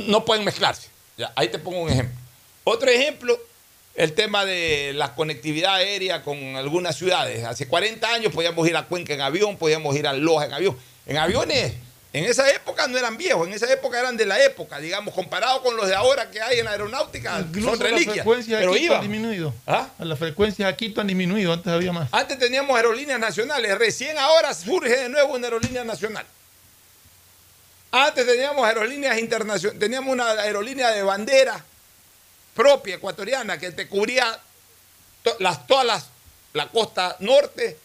no pueden mezclarse. Ahí te pongo un ejemplo. Otro ejemplo, el tema de la conectividad aérea con algunas ciudades. Hace 40 años podíamos ir a Cuenca en avión, podíamos ir a Loja en avión. En aviones, en esa época no eran viejos, en esa época eran de la época, digamos, comparado con los de ahora que hay en la aeronáutica, Incluso son las reliquias. frecuencias Pero aquí han iban. disminuido. ¿Ah? Las frecuencias aquí han disminuido, antes había más. Antes teníamos aerolíneas nacionales, recién ahora surge de nuevo una aerolínea nacional. Antes teníamos aerolíneas internacionales, teníamos una aerolínea de bandera propia ecuatoriana que te cubría to- las, todas las, la costa norte,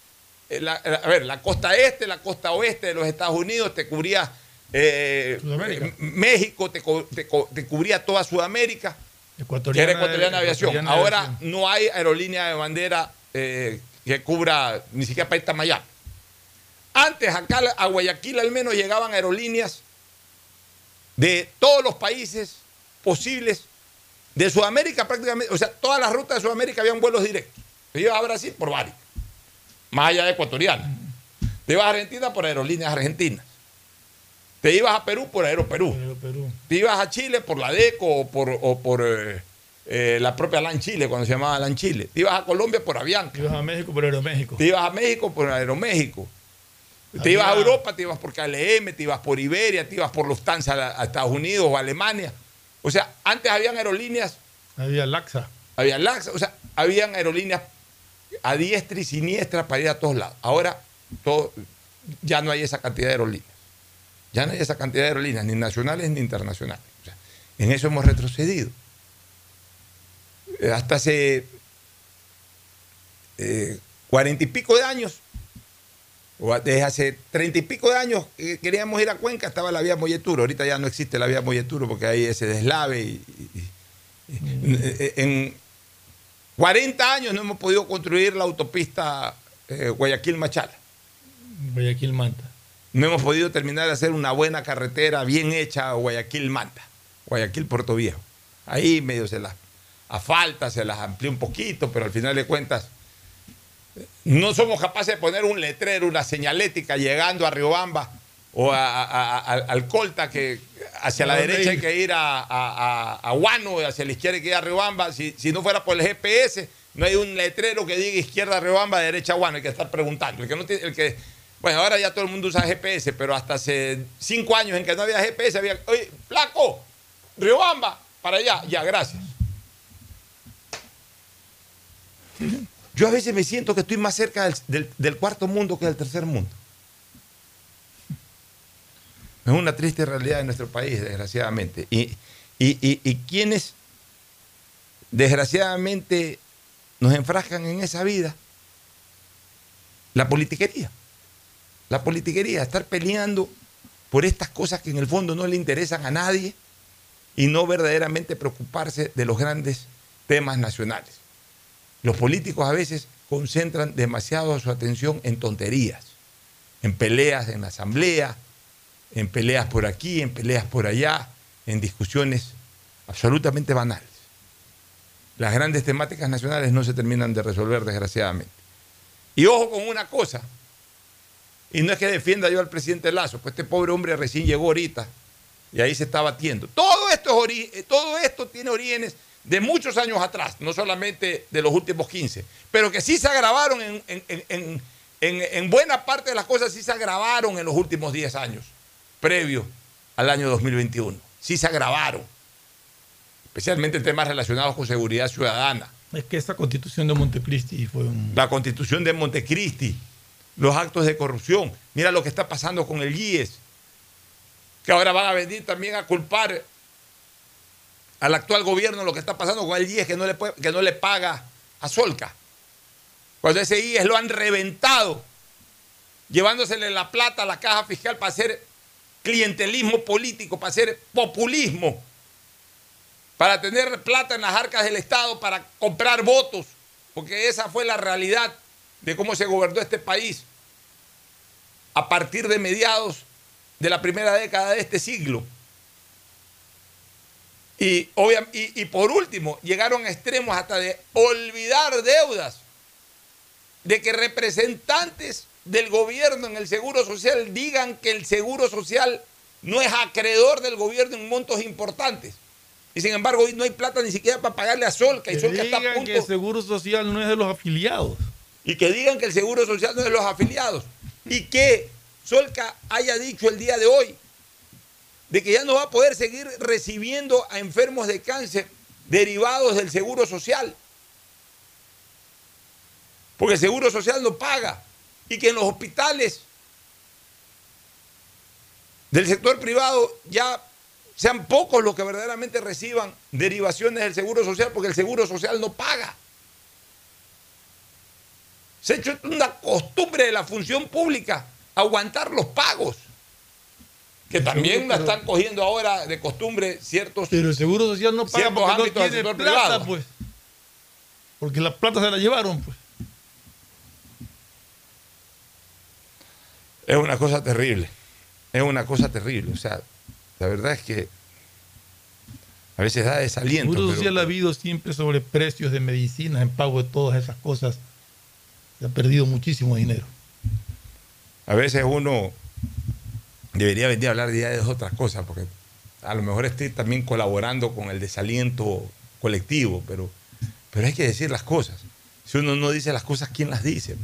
la- a ver, la costa este, la costa oeste de los Estados Unidos, te cubría eh, eh, México, te, te cubría toda Sudamérica Ecuatoriana, era ecuatoriana de aviación. ecuatoriana Ahora aviación. no hay aerolínea de bandera eh, que cubra ni siquiera para irte a Miami. Antes acá a Guayaquil al menos llegaban aerolíneas de todos los países posibles de Sudamérica prácticamente, o sea, todas las rutas de Sudamérica habían vuelos directos. Ibas a Brasil por varios, más allá de ecuatoriana. Te ibas a Argentina por aerolíneas argentinas. Te ibas a Perú por Aeroperú. Perú. Te ibas a Chile por la DECO o por, o por eh, eh, la propia LAN Chile, cuando se llamaba LAN Chile. Te ibas a Colombia por Avianca. Te ibas a México por Aeroméxico. Te ibas a México por Aeroméxico. Te ibas a Europa, te ibas por KLM, te ibas por Iberia, te ibas por Lufthansa a, a Estados Unidos o a Alemania. O sea, antes habían aerolíneas, Había Laxa. había LAX, o sea, habían aerolíneas a diestra y siniestra para ir a todos lados. Ahora todo, ya no hay esa cantidad de aerolíneas. Ya no hay esa cantidad de aerolíneas, ni nacionales ni internacionales. O sea, en eso hemos retrocedido. eh, hasta hace eh, cuarenta y pico de años, o desde hace treinta y pico de años que queríamos ir a Cuenca, estaba la vía Molleturo. Ahorita ya no existe la vía Molleturo porque hay ese deslave. Y, y- y- en 40 años no hemos podido construir la autopista eh, Guayaquil-Machala. Guayaquil Manta. No hemos podido terminar de hacer una buena carretera bien hecha Guayaquil-Manta, Guayaquil-Puerto Viejo. Ahí medio se las asfalta, se las amplía un poquito, pero al final de cuentas no somos capaces de poner un letrero, una señalética llegando a Riobamba o a, a- a- a- al Colta, que hacia la ¿A dónde derecha hay que ir a, a, a- a Guano, hacia la izquierda hay que ir a Riobamba. Si, si no fuera por el GPS, no hay un letrero que diga izquierda Riobamba, derecha Guano, hay que estar preguntando. El que no tiene- el que, bueno, ahora ya todo el mundo usa GPS, pero hasta hace cinco años en que no había GPS había, oye, flaco, Riobamba, para allá, ya, gracias. Yo a veces me siento que estoy más cerca del, del- del cuarto mundo que del tercer mundo. Es una triste realidad de nuestro país, desgraciadamente. Y, y, y- quienes, desgraciadamente, nos enfrascan en esa vida, la politiquería. La politiquería, estar peleando por estas cosas que en el fondo no le interesan a nadie y no verdaderamente preocuparse de los grandes temas nacionales. Los políticos a veces concentran demasiado su atención en tonterías, en peleas en la asamblea, en peleas por aquí, en peleas por allá, en discusiones absolutamente banales. Las grandes temáticas nacionales no se terminan de resolver, desgraciadamente. Y ojo con una cosa, y no es que defienda yo al presidente Lazo, pues este pobre hombre recién llegó ahorita y ahí se está batiendo. Todo esto, eh, tiene orígenes de muchos años atrás, no solamente de los últimos 15, pero que sí se agravaron en buena parte de las cosas, sí se agravaron en los últimos 10 años, previo al año 2021. Sí se agravaron, especialmente en temas relacionados con seguridad ciudadana. Es que esa constitución de Montecristi fue un. La constitución de Montecristi, los actos de corrupción. Mira lo que está pasando con el GIES, que ahora van a venir también a culpar al actual gobierno lo que está pasando con el GIES que no le, puede- que no le paga a Solca. Cuando ese GIES lo han reventado, llevándosele la plata a la caja fiscal para hacer clientelismo político, para hacer populismo, para tener plata en las arcas del Estado, para comprar votos, porque esa fue la realidad de cómo se gobernó este país a partir de mediados de la primera década de este siglo. Y, obvia- y, por último, llegaron a extremos hasta de olvidar deudas, de que representantes del gobierno en el Seguro Social digan que el Seguro Social no es acreedor del gobierno en montos importantes. Y sin embargo, hoy no hay plata ni siquiera para pagarle a Solca. Y Que Solca está a digan punto. que el seguro social no es de los afiliados. Y que digan que el Seguro Social no es de los afiliados. Y que Solca haya dicho el día de hoy de que ya no va a poder seguir recibiendo a enfermos de cáncer derivados del Seguro Social. Porque el Seguro Social no paga. Y que en los hospitales del sector privado ya sean pocos los que verdaderamente reciban derivaciones del Seguro Social porque el Seguro Social no paga. Se ha hecho una costumbre de la función pública aguantar los pagos, que también la están cogiendo ahora de costumbre ciertos. Pero el seguro social no paga porque no tiene sector plata, privado. pues. Porque la plata se la llevaron, pues. Es una cosa terrible. Es una cosa terrible. O sea, la verdad es que a veces da desaliento. seguro social ha habido siempre sobre precios de medicinas, en pago de todas esas cosas. Se ha perdido muchísimo dinero. A veces uno debería venir a hablar de otras cosas, porque a lo mejor estoy también colaborando con el desaliento colectivo, pero, pero hay que decir las cosas. Si uno no dice las cosas, ¿quién las dice?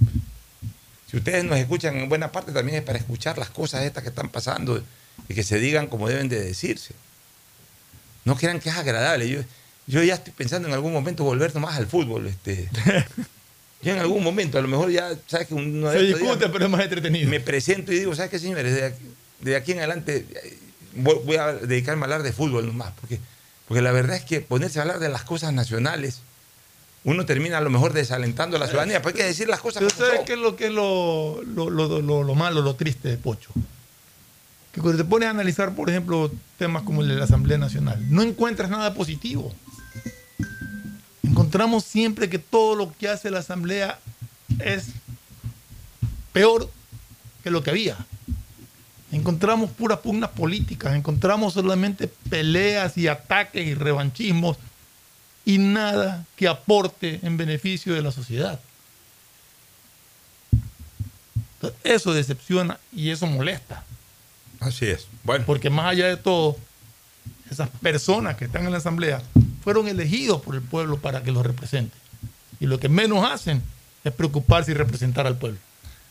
Si ustedes nos escuchan en buena parte, también es para escuchar las cosas estas que están pasando y que se digan como deben de decirse. No crean que es agradable. Yo, yo ya estoy pensando en algún momento volver nomás al fútbol. Este. Yo en algún momento, a lo mejor ya, ¿sabes que uno de Se días discute, pero es más entretenido. Me presento y digo, ¿sabes qué, señores? De aquí, de aquí en adelante eh, voy, voy a dedicarme a hablar de fútbol nomás, porque, porque la verdad es que ponerse a hablar de las cosas nacionales uno termina a lo mejor desalentando a la ciudadanía. Pues hay que decir las cosas Pero como ¿sabes son. qué es lo que es lo, lo, lo- lo- lo malo, lo triste de Pocho? Que cuando te pones a analizar, por ejemplo, temas como el de la Asamblea Nacional, no encuentras nada positivo. Encontramos siempre que todo lo que hace la Asamblea es peor que lo que había. Encontramos puras pugnas políticas, encontramos solamente peleas y ataques y revanchismos y nada que aporte en beneficio de la sociedad. Entonces, Eso decepciona y eso molesta. Así es. Bueno. Porque más allá de todo, esas personas que están en la asamblea fueron elegidos por el pueblo para que los representen. Y lo que menos hacen es preocuparse y representar al pueblo.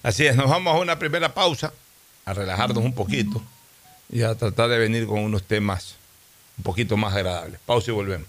Así es, nos vamos a una primera pausa, a relajarnos un poquito y a tratar de venir con unos temas un poquito más agradables. Pausa y volvemos.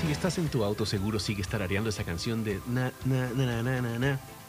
Si estás en tu auto, seguro sigues tarareando esa canción de na, na, na, na, na, na,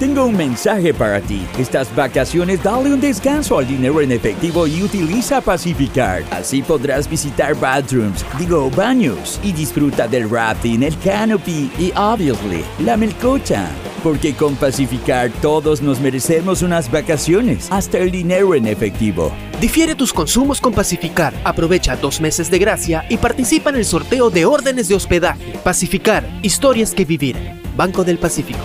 Tengo un mensaje para ti. Estas vacaciones dale un descanso al dinero en efectivo y utiliza Pacificard. Así podrás visitar bathrooms, digo baños, y disfruta del rafting, el canopy y obviously la melcocha. Porque con Pacificard todos nos merecemos unas vacaciones, hasta el dinero en efectivo. Difiere tus consumos con Pacificar. Aprovecha dos meses de gracia y participa en el sorteo de órdenes de hospedaje. Pacificar, historias que vivir. Banco del Pacífico.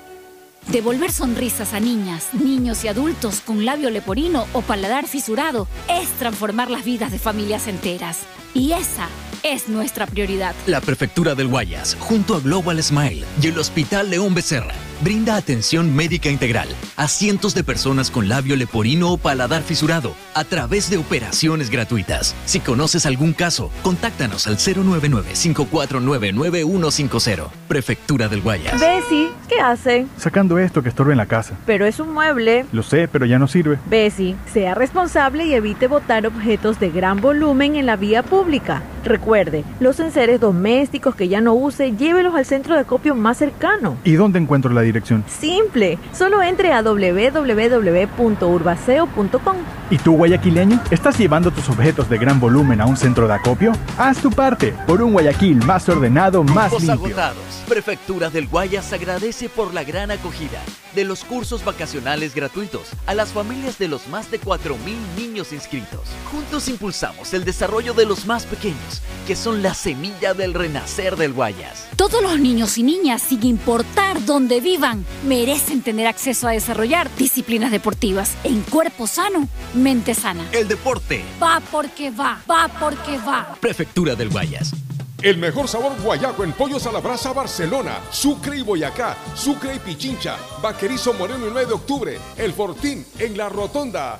Devolver sonrisas a niñas, niños y adultos con labio leporino o paladar fisurado es transformar las vidas de familias enteras. Y esa es nuestra prioridad. La Prefectura del Guayas, junto a Global Smile y el Hospital León Becerra, brinda atención médica integral a cientos de personas con labio leporino o paladar fisurado a través de operaciones gratuitas. Si conoces algún caso, contáctanos al 099-549-9150. Prefectura del Guayas. Bessie, ¿qué hace? Sacando esto que estorba en la casa. Pero es un mueble. Lo sé, pero ya no sirve. Bessie, sea responsable y evite botar objetos de gran volumen en la vía pública. Recuerde, los enseres domésticos que ya no use, llévelos al centro de acopio más cercano. ¿Y dónde encuentro la dirección? Simple, solo entre a www.urbaceo.com. ¿Y tú, guayaquileño? ¿Estás llevando tus objetos de gran volumen a un centro de acopio? Haz tu parte por un Guayaquil más ordenado, más Cupos limpio. agotados. Prefectura del Guayas agradece por la gran acogida de los cursos vacacionales gratuitos a las familias de los más de 4.000 niños inscritos. Juntos impulsamos el desarrollo de los más pequeños, que son la semilla del renacer del Guayas. Todos los niños y niñas, sin importar dónde vivan, merecen tener acceso a desarrollar disciplinas deportivas en cuerpo sano, mente sana. El deporte. Va porque va, va porque va. Prefectura del Guayas. El mejor sabor guayaco en pollos a la brasa Barcelona, Sucre y Boyacá, Sucre y Pichincha, Vaquerizo Moreno el 9 de octubre, El Fortín en La Rotonda.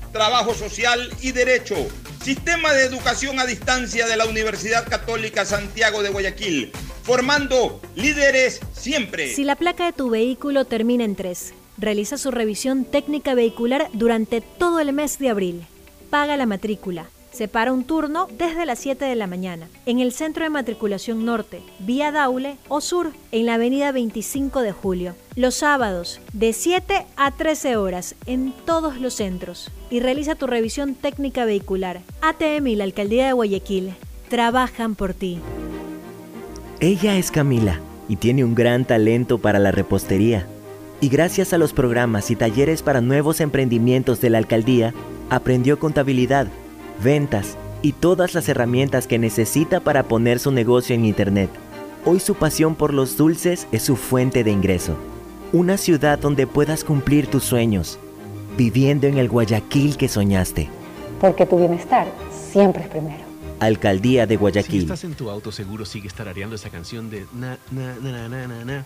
trabajo social y derecho. Sistema de Educación a Distancia de la Universidad Católica Santiago de Guayaquil, formando líderes siempre. Si la placa de tu vehículo termina en 3, realiza su revisión técnica vehicular durante todo el mes de abril. Paga la matrícula. Separa un turno desde las 7 de la mañana en el Centro de Matriculación Norte, vía Daule o Sur, en la avenida 25 de Julio. Los sábados, de 7 a 13 horas, en todos los centros. Y realiza tu revisión técnica vehicular. ATM y la Alcaldía de Guayaquil trabajan por ti. Ella es Camila y tiene un gran talento para la repostería. Y gracias a los programas y talleres para nuevos emprendimientos de la alcaldía, aprendió contabilidad, ventas y todas las herramientas que necesita para poner su negocio en Internet. Hoy su pasión por los dulces es su fuente de ingreso. Una ciudad donde puedas cumplir tus sueños, viviendo en el Guayaquil que soñaste. Porque tu bienestar siempre es primero. Alcaldía de Si Guayaquil. estás en tu auto, seguro sigues tarareando esa canción de na, na, na, na, na, na, na,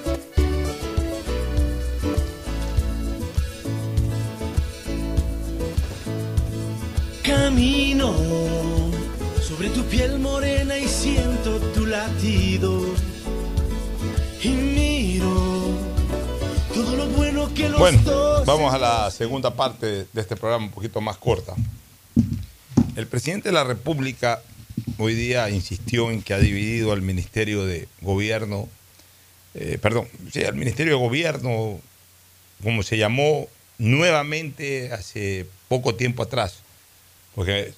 Camino sobre tu piel morena y siento tu latido. Y miro todo lo bueno que los Bueno, dos vamos a la segunda parte de este programa, un poquito más corta. El presidente de la República hoy día insistió en que ha dividido al Ministerio de Gobierno, eh, perdón, sí, al Ministerio de Gobierno, como se llamó nuevamente hace poco tiempo atrás, porque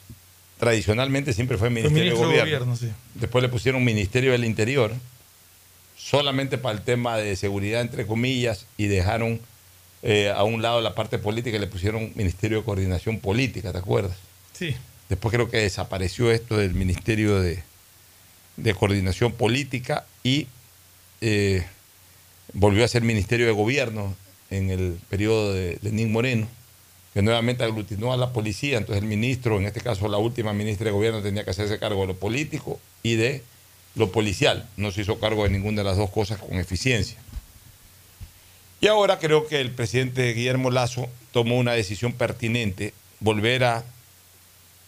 tradicionalmente siempre fue Ministerio de ministro de Gobierno. Gobierno, sí. Después le pusieron Ministerio del Interior, solamente para el tema de seguridad, entre comillas, y dejaron eh, a un lado la parte política y le pusieron Ministerio de Coordinación Política, ¿te acuerdas? Sí. Después creo que desapareció esto del Ministerio de, de Coordinación Política y eh, volvió a ser Ministerio de Gobierno en el periodo de Lenín Moreno, que nuevamente aglutinó a la policía. Entonces el ministro, en este caso la última ministra de Gobierno, tenía que hacerse cargo de lo político y de lo policial. No se hizo cargo de ninguna de las dos cosas con eficiencia. Y ahora creo que el presidente Guillermo Lazo tomó una decisión pertinente, volver a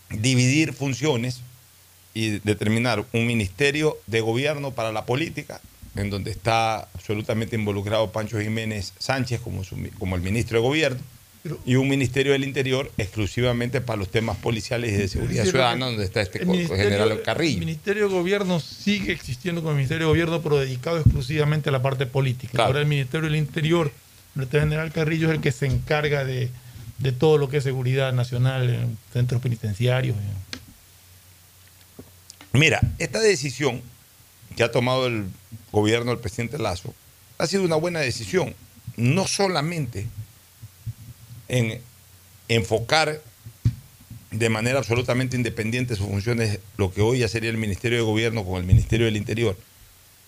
dividir funciones y determinar un ministerio de gobierno para la política, en donde está absolutamente involucrado Pancho Jiménez Sánchez como, como el ministro de gobierno, y un ministerio del interior exclusivamente para los temas policiales y de seguridad ciudadana, el- donde está este el general El Carrillo. Ministerio de Gobierno sigue existiendo como Ministerio de Gobierno, pero dedicado exclusivamente a la parte política. Claro. Ahora el Ministerio del Interior, el general Carrillo es el que se encarga de, de todo lo que es seguridad nacional en centros penitenciarios. Mira, esta decisión que ha tomado el gobierno del presidente Lazo ha sido una buena decisión, no solamente en enfocar de manera absolutamente independiente sus funciones, lo que hoy ya sería el Ministerio de Gobierno con el Ministerio del Interior,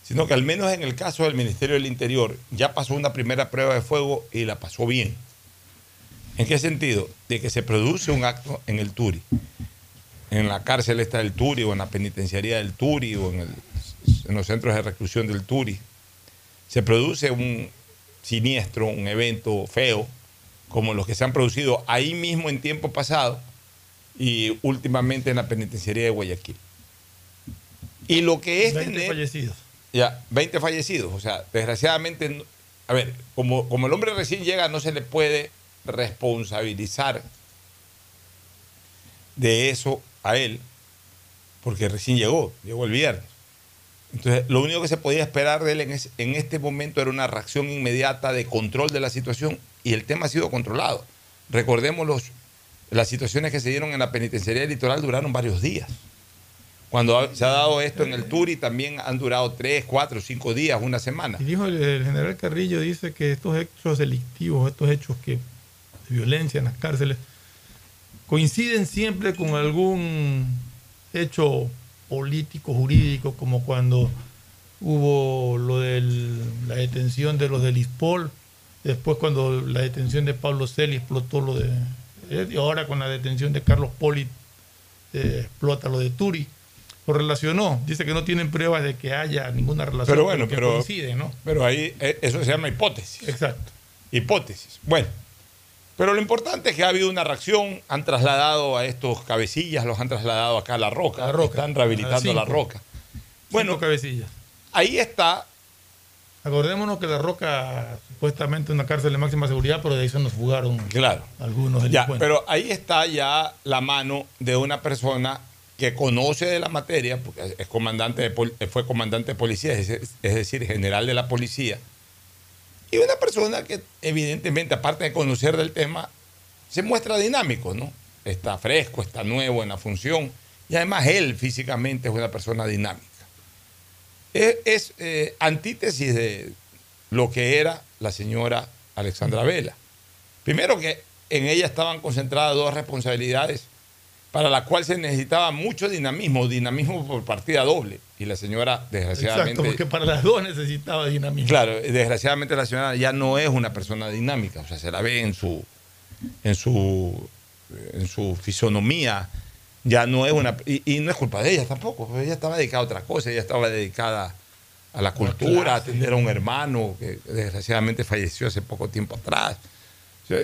sino que al menos en el caso del Ministerio del Interior ya pasó una primera prueba de fuego y la pasó bien. ¿En qué sentido? De que se produce un acto en el Turi, en la cárcel esta del Turi o en la penitenciaría del Turi o en, en los centros de reclusión del Turi. Se produce un siniestro, un evento feo, como los que se han producido ahí mismo en tiempo pasado y últimamente en la penitenciaría de Guayaquil. Y lo que es 20 tener- fallecidos. ya, 20 fallecidos. O sea, desgraciadamente, a ver, como, como el hombre recién llega, no se le puede responsabilizar de eso a él, porque recién llegó, llegó el viernes. Entonces, lo único que se podía esperar de él en, es- en este momento era una reacción inmediata de control de la situación y el tema ha sido controlado. Recordemos los, las situaciones que se dieron en la penitenciaría litoral duraron varios días. Cuando se ha dado esto en el Turi también han durado tres, cuatro, cinco días, una semana. Y dijo el, el general Carrillo, dice que estos hechos delictivos, estos hechos que, de violencia en las cárceles, coinciden siempre con algún hecho político, jurídico, como cuando hubo lo de la detención de los del ISPOL, después cuando la detención de Pablo Celi explotó lo de... eh, y ahora con la detención de Carlos Poli eh, explota lo de Turi. Lo relacionó, dice que no tienen pruebas de que haya ninguna relación, Pero bueno, que pero, coinciden, ¿no? pero ahí eh, eso se llama hipótesis. Exacto. Hipótesis. Bueno, pero lo importante es que ha habido una reacción, han trasladado a estos cabecillas, los han trasladado acá a La Roca, La Roca, están rehabilitando La. Roca. Bueno, cabecillas. Ahí está. Acordémonos que La Roca supuestamente es una cárcel de máxima seguridad, pero de ahí se nos fugaron Claro. algunos Ya, delincuentes. pero ahí está ya la mano de una persona que conoce de la materia, porque es comandante de fue comandante de policía, es, es decir, general de la policía, y una persona que evidentemente, aparte de conocer del tema, se muestra dinámico, ¿no? Está fresco, está nuevo en la función, y además él físicamente es una persona dinámica. Es, es, eh, antítesis de lo que era la señora Alexandra Vela. Primero que en ella estaban concentradas dos responsabilidades para la cual se necesitaba mucho dinamismo, dinamismo por partida doble. Y la señora, desgraciadamente. Exacto, porque para las dos necesitaba dinamismo. Claro, desgraciadamente la señora ya no es una persona dinámica, o sea, se la ve en su, en su en su fisonomía, ya no es una... Y, y no es culpa de ella tampoco, porque ella estaba dedicada a otra cosa, ella estaba dedicada a la cultura, a atender a un hermano que desgraciadamente falleció hace poco tiempo atrás. O sea,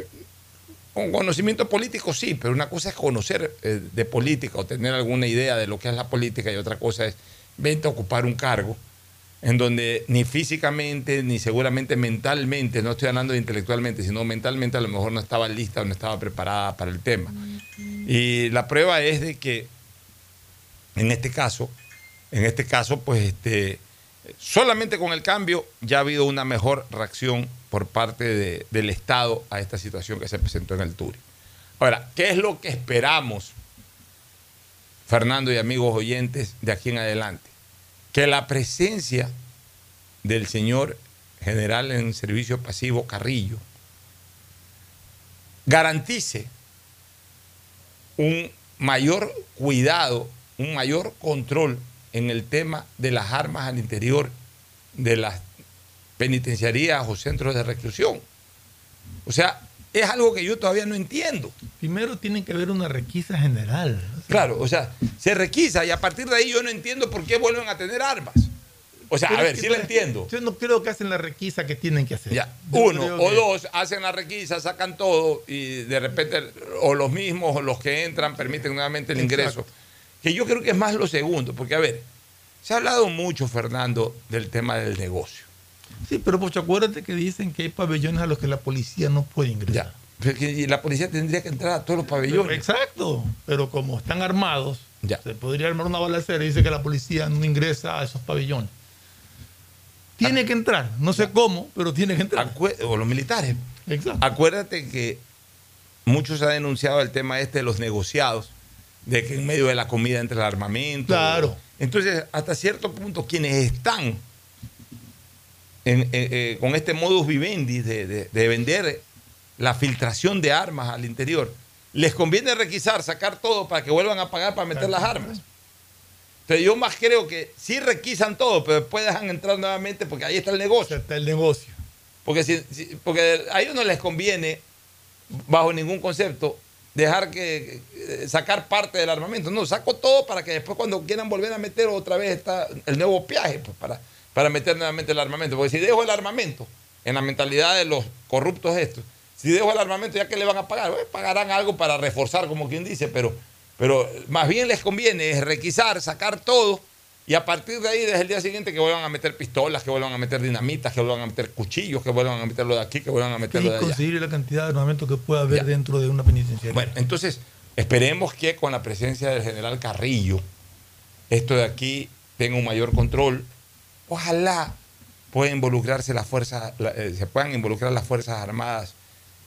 con conocimiento político sí, pero una cosa es conocer eh, de política o tener alguna idea de lo que es la política y otra cosa es vente a ocupar un cargo en donde ni físicamente ni seguramente mentalmente, no estoy hablando de intelectualmente, sino mentalmente a lo mejor no estaba lista o no estaba preparada para el tema. Y la prueba es de que en este caso, en este caso, pues este, solamente con el cambio ya ha habido una mejor reacción por parte de- del Estado a esta situación que se presentó en el Turi. Ahora, ¿qué es lo que esperamos, Fernando y amigos oyentes, de aquí en adelante? Que la presencia del señor general en servicio pasivo Carrillo garantice un mayor cuidado, un mayor control en el tema de las armas al interior de las penitenciarías o centros de reclusión. O sea, es algo que yo todavía no entiendo. Primero tiene que haber una requisa general. Claro, o sea, se requisa y a partir de ahí yo no entiendo por qué vuelven a tener armas. O sea, a ver, sí lo entiendo. Yo no creo que hacen la requisa que tienen que hacer. Ya, uno o que- dos hacen la requisa, sacan todo y de repente o los mismos o los que entran permiten nuevamente el ingreso. Que yo creo que es más lo segundo, porque a ver, se ha hablado mucho, Fernando, del tema del negocio. Sí, pero pues acuérdate que dicen que hay pabellones a los que la policía no puede ingresar. Pero que- y la policía tendría que entrar a todos los pabellones. Exacto, pero como están armados, Ya. se podría armar una balacera y dice que la policía no ingresa a esos pabellones. Tiene que entrar, no sé cómo, pero tiene que entrar. O los militares. Exacto. Acuérdate que muchos han denunciado el tema este de los negociados, de que en medio de la comida entra el armamento. Claro. Entonces, hasta cierto punto, quienes están en- en- eh, con este modus vivendi de, de- de vender la filtración de armas al interior, les conviene requisar, sacar todo para que vuelvan a pagar para meter las armas. Entonces yo más creo que sí requisan todo, pero después dejan entrar nuevamente porque ahí está el negocio. Está el negocio. Porque, si, si- porque a ellos no les conviene, bajo ningún concepto, dejar que eh, sacar parte del armamento. No, saco todo para que después cuando quieran volver a meter otra vez está el nuevo viaje pues, para, para meter nuevamente el armamento. Porque si dejo el armamento en la mentalidad de los corruptos estos, si dejo el armamento ya que le van a pagar, Bueno, pagarán algo para reforzar, como quien dice, pero, pero más bien les conviene es requisar, sacar todo y a partir de ahí, desde el día siguiente, que vuelvan a meter pistolas, que vuelvan a meter dinamitas, que vuelvan a meter cuchillos, que vuelvan a meterlo de aquí, que vuelvan a Es meterlo de allá. inconcebible la cantidad de armamento que puede haber dentro de una penitenciaria. Bueno, entonces esperemos que con la presencia del general Carrillo, esto de aquí tenga un mayor control. Ojalá pueda involucrarse las fuerzas, la- eh, se puedan involucrar las Fuerzas Armadas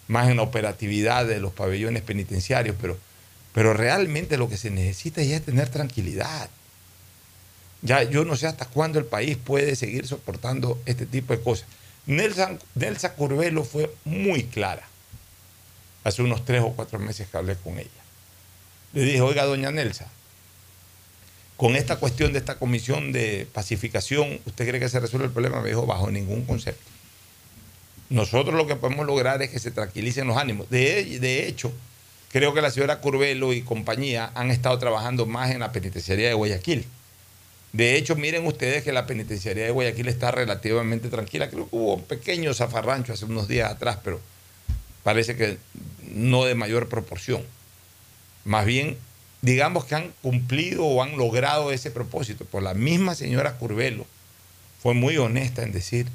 más en la operatividad de los pabellones penitenciarios, pero, pero realmente lo que se necesita ya es tener tranquilidad. Ya yo no sé hasta cuándo el país puede seguir soportando este tipo de cosas. Nelson, Nelsa Curvelo fue muy clara hace unos tres o cuatro meses que hablé con ella. Le dije, oiga, doña Nelsa, con esta cuestión de esta comisión de pacificación, ¿usted cree que se resuelve el problema? Me dijo, bajo ningún concepto. Nosotros lo que podemos lograr es que se tranquilicen los ánimos. De, de hecho, creo que la señora Curvelo y compañía han estado trabajando más en la penitenciaría de Guayaquil. De hecho, miren ustedes que la penitenciaría de Guayaquil está relativamente tranquila. Creo que hubo un pequeño zafarrancho hace unos días atrás, pero parece que no de mayor proporción. Más bien, digamos que han cumplido o han logrado ese propósito. Por la misma señora Curvelo fue muy honesta en decir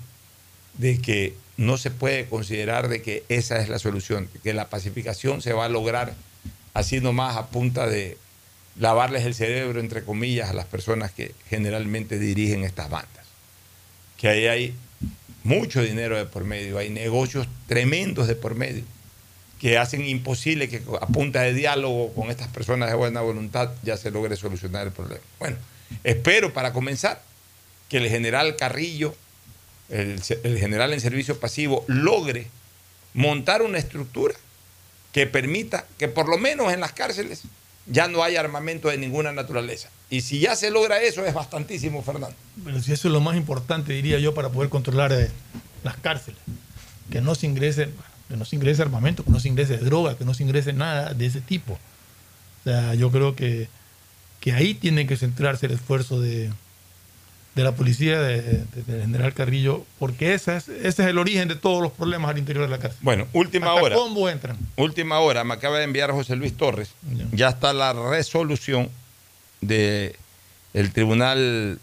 de que no se puede considerar de que esa es la solución, que la pacificación se va a lograr así nomás a punta de lavarles el cerebro, entre comillas, a las personas que generalmente dirigen estas bandas. Que ahí hay mucho dinero de por medio, hay negocios tremendos de por medio que hacen imposible que a punta de diálogo con estas personas de buena voluntad ya se logre solucionar el problema. Bueno, espero para comenzar que el general Carrillo, el, el general en servicio pasivo, logre montar una estructura que permita que por lo menos en las cárceles ya no haya armamento de ninguna naturaleza. Y si ya se logra eso es bastantísimo, Fernando. Pero si eso es lo más importante, diría yo, para poder controlar eh, las cárceles. Que no se ingresen. que no se ingrese armamento, que no se ingrese droga, que no se ingrese nada de ese tipo. O sea, yo creo que, que ahí tiene que centrarse el esfuerzo de, de la policía de, de- del general Carrillo, porque ese es, ese es el origen de todos los problemas al interior de la cárcel. Bueno, última Hasta hora. combo entran. Última hora, me acaba de enviar José Luis Torres. Ya está la resolución de el tribunal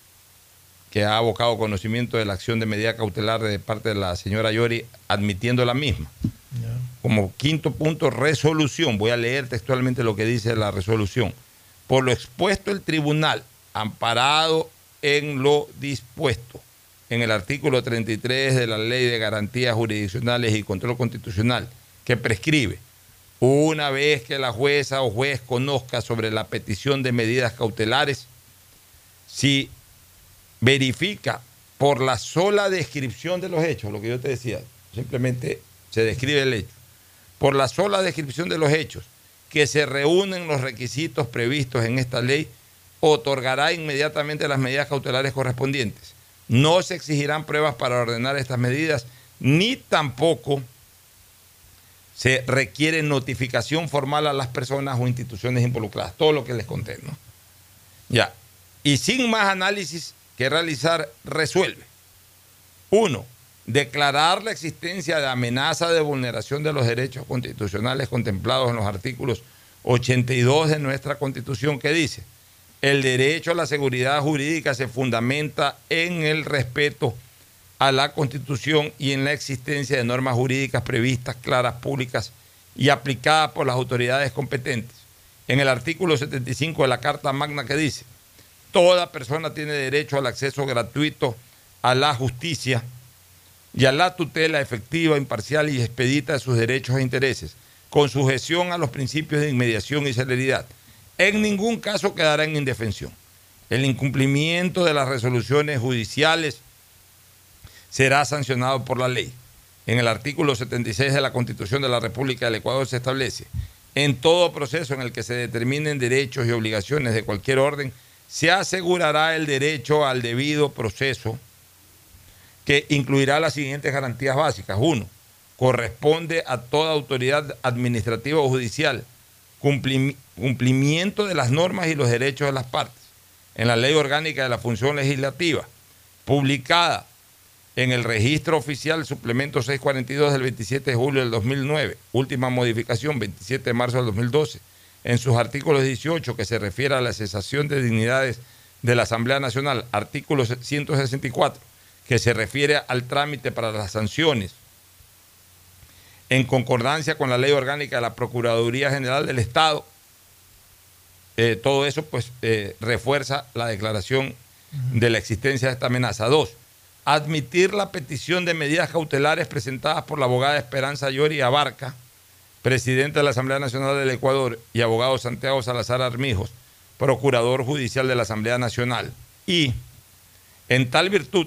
que ha abocado conocimiento de la acción de medida cautelar de parte de la señora Yori, admitiendo la misma. Como quinto punto, resolución. Voy a leer textualmente lo que dice la resolución. Por lo expuesto, el tribunal, amparado en lo dispuesto. En el artículo 33 de la Ley de Garantías Jurisdiccionales y Control Constitucional, que prescribe, una vez que la jueza o juez conozca sobre la petición de medidas cautelares, si verifica por la sola descripción de los hechos, lo que yo te decía, simplemente se describe el hecho, por la sola descripción de los hechos, que se reúnen los requisitos previstos en esta ley, otorgará inmediatamente las medidas cautelares correspondientes. No se exigirán pruebas para ordenar estas medidas, ni tampoco se requiere notificación formal a las personas o instituciones involucradas, todo lo que les conté, ¿no? Ya. Y sin más análisis que realizar, resuelve. Uno, declarar la existencia de amenaza de vulneración de los derechos constitucionales contemplados en los artículos 82 de nuestra Constitución que dice, el derecho a la seguridad jurídica se fundamenta en el respeto a la Constitución y en la existencia de normas jurídicas previstas, claras, públicas y aplicadas por las autoridades competentes. En el artículo 75 de la Carta Magna que dice, toda persona tiene derecho al acceso gratuito a la justicia y a la tutela efectiva, imparcial y expedita de sus derechos e intereses, con sujeción a los principios de inmediación y celeridad. En ningún caso quedará en indefensión. El incumplimiento de las resoluciones judiciales será sancionado por la ley. En el artículo 76 de la Constitución de la República del Ecuador se establece, en todo proceso en el que se determinen derechos y obligaciones de cualquier orden, se asegurará el derecho al debido proceso que incluirá las siguientes garantías básicas. Uno, corresponde a toda autoridad administrativa o judicial cumplim- cumplimiento de las normas y los derechos de las partes. En la Ley Orgánica de la Función Legislativa, publicada en el Registro Oficial Suplemento 642 del 27 de julio del 2009, última modificación 27 de marzo del 2012, en sus artículos 18 que se refiere a la cesación de dignidades de la Asamblea Nacional, artículo 164 que se refiere al trámite para las sanciones, en concordancia con la ley orgánica de la Procuraduría General del Estado, eh, todo eso pues eh, refuerza la declaración de la existencia de esta amenaza. Dos, admitir la petición de medidas cautelares presentadas por la abogada Esperanza Llori Abarca, presidente de la Asamblea Nacional del Ecuador, y abogado Santiago Salazar Armijos, procurador judicial de la Asamblea Nacional. Y, en tal virtud,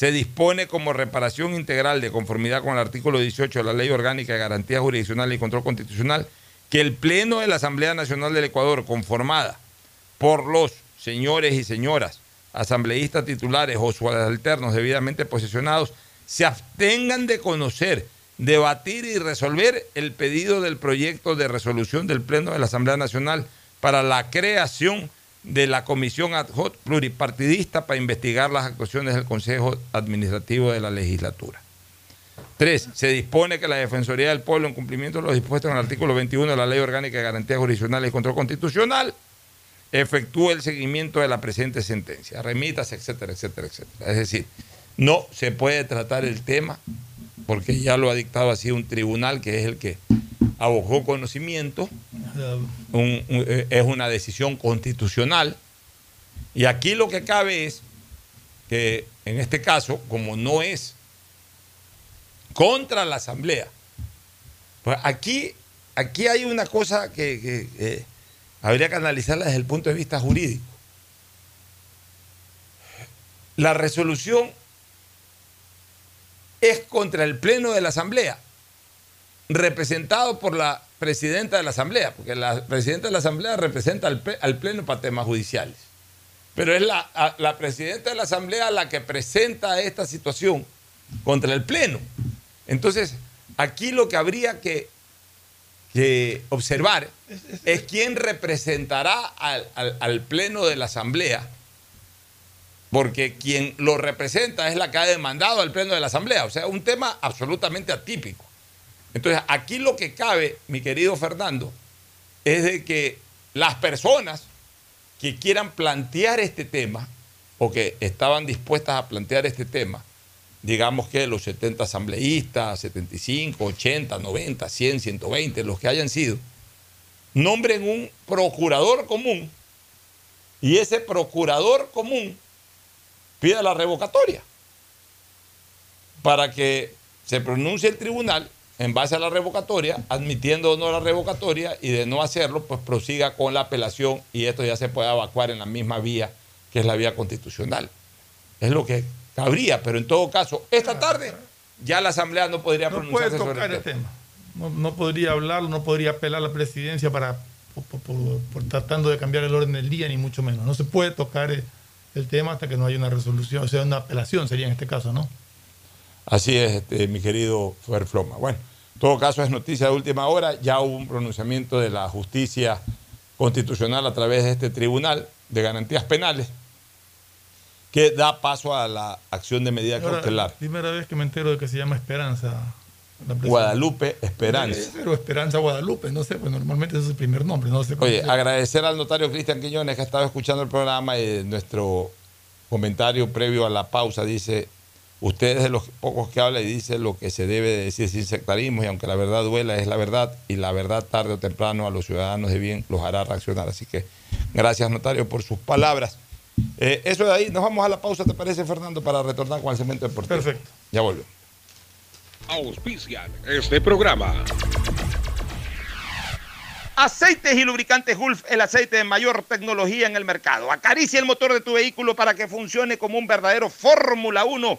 se dispone como reparación integral de conformidad con el artículo 18 de la Ley Orgánica de Garantía Jurisdiccional y Control Constitucional que el Pleno de la Asamblea Nacional del Ecuador, conformada por los señores y señoras asambleístas titulares o subalternos debidamente posesionados, se abstengan de conocer, debatir y resolver el pedido del proyecto de resolución del Pleno de la Asamblea Nacional para la creación de la Comisión Ad hoc Pluripartidista para investigar las actuaciones del Consejo Administrativo de la Legislatura. Tres, se dispone que la Defensoría del Pueblo, en cumplimiento de lo dispuesto en el artículo 21 de la Ley Orgánica de Garantías Jurisdiccionales y Control Constitucional, efectúe el seguimiento de la presente sentencia, remitas, etcétera, etcétera, etcétera. Es decir, no se puede tratar el tema porque ya lo ha dictado así un tribunal que es el que abogó conocimiento, eh, es una decisión constitucional. Y aquí lo que cabe es que en este caso, como no es contra la Asamblea, pues aquí, aquí hay una cosa que, habría que analizarla desde el punto de vista jurídico. La resolución es contra el Pleno de la Asamblea, representado por la presidenta de la Asamblea, porque la presidenta de la Asamblea representa al, Pleno para temas judiciales. Pero es la, a- la presidenta de la Asamblea la que presenta esta situación contra el Pleno. Entonces, aquí lo que habría que, que observar es quién representará al, al- al Pleno de la Asamblea, porque quien lo representa es la que ha demandado al Pleno de la Asamblea, o sea, un tema absolutamente atípico. Entonces, aquí lo que cabe, mi querido Fernando, es de que las personas que quieran plantear este tema o que estaban dispuestas a plantear este tema, digamos que los 70 asambleístas, 75, 80, 90, 100, 120, los que hayan sido, nombren un procurador común y ese procurador común pida la revocatoria para que se pronuncie el tribunal en base a la revocatoria, admitiendo o no la revocatoria y de no hacerlo, pues prosiga con la apelación y esto ya se puede evacuar en la misma vía que es la vía constitucional. Es lo que cabría, pero en todo caso, esta tarde ya la Asamblea no podría No puede pronunciarse sobre tocar el el tema. No, no podría hablarlo, no podría apelar a la presidencia para por, por- por- por tratando de cambiar el orden del día, ni mucho menos. No se puede tocar el, el tema hasta que no haya una resolución, o sea, una apelación sería en este caso, ¿no? Así es, este, mi querido Fer Floma. Bueno, en todo caso es noticia de última hora. Ya hubo un pronunciamiento de la justicia constitucional a través de este tribunal de garantías penales que da paso a la acción de medida Ahora, cautelar. primera vez que me entero de que se llama Esperanza. la. Guadalupe Esperanza. Pero Esperanza Guadalupe, no sé, pues normalmente ese es el primer nombre, no sé Oye, agradecer al notario Cristian Quiñones que ha estado escuchando el programa y nuestro comentario previo a la pausa dice, usted es de los pocos que habla y dice lo que se debe de decir sin sectarismo y aunque la verdad duela es la verdad y la verdad tarde o temprano a los ciudadanos de bien los hará reaccionar. Así que gracias notario por sus palabras. Eh, eso de ahí, nos vamos a la pausa, ¿te parece Fernando? Para retornar con el cemento deportivo. Perfecto. Ya volvemos. Auspician este programa. Aceites y lubricantes Gulf, el aceite de mayor tecnología en el mercado. Acaricia el motor de tu vehículo para que funcione como un verdadero Fórmula 1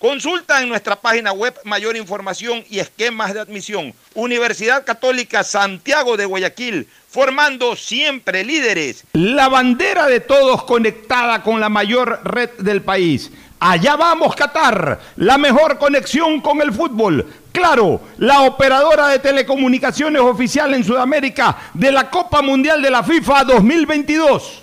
Consulta en nuestra página web mayor información y esquemas de admisión. Universidad Católica Santiago de Guayaquil, formando siempre líderes. La bandera de todos conectada con la mayor red del país. Allá vamos, Qatar, la mejor conexión con el fútbol. Claro, la operadora de telecomunicaciones oficial en Sudamérica de la Copa Mundial de la FIFA 2022.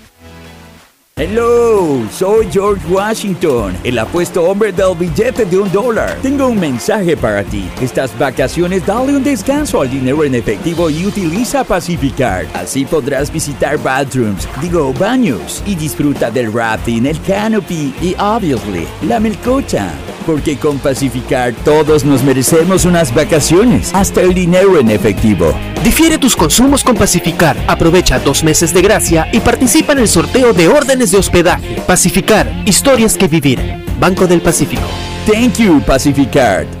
Hello, soy George Washington, el apuesto hombre del billete de un dólar. Tengo un mensaje para ti. Estas vacaciones dale un descanso al dinero en efectivo y utiliza Pacificard. Así podrás visitar bathrooms, digo baños, y disfruta del rafting, el canopy y, obviously, la melcocha. Porque con Pacificard todos nos merecemos unas vacaciones, hasta el dinero en efectivo. Difiere tus consumos con Pacificar. Aprovecha dos meses de gracia y participa en el sorteo de órdenes de hospedaje. Pacificar, historias que vivir. Banco del Pacífico. Thank you, Pacificard.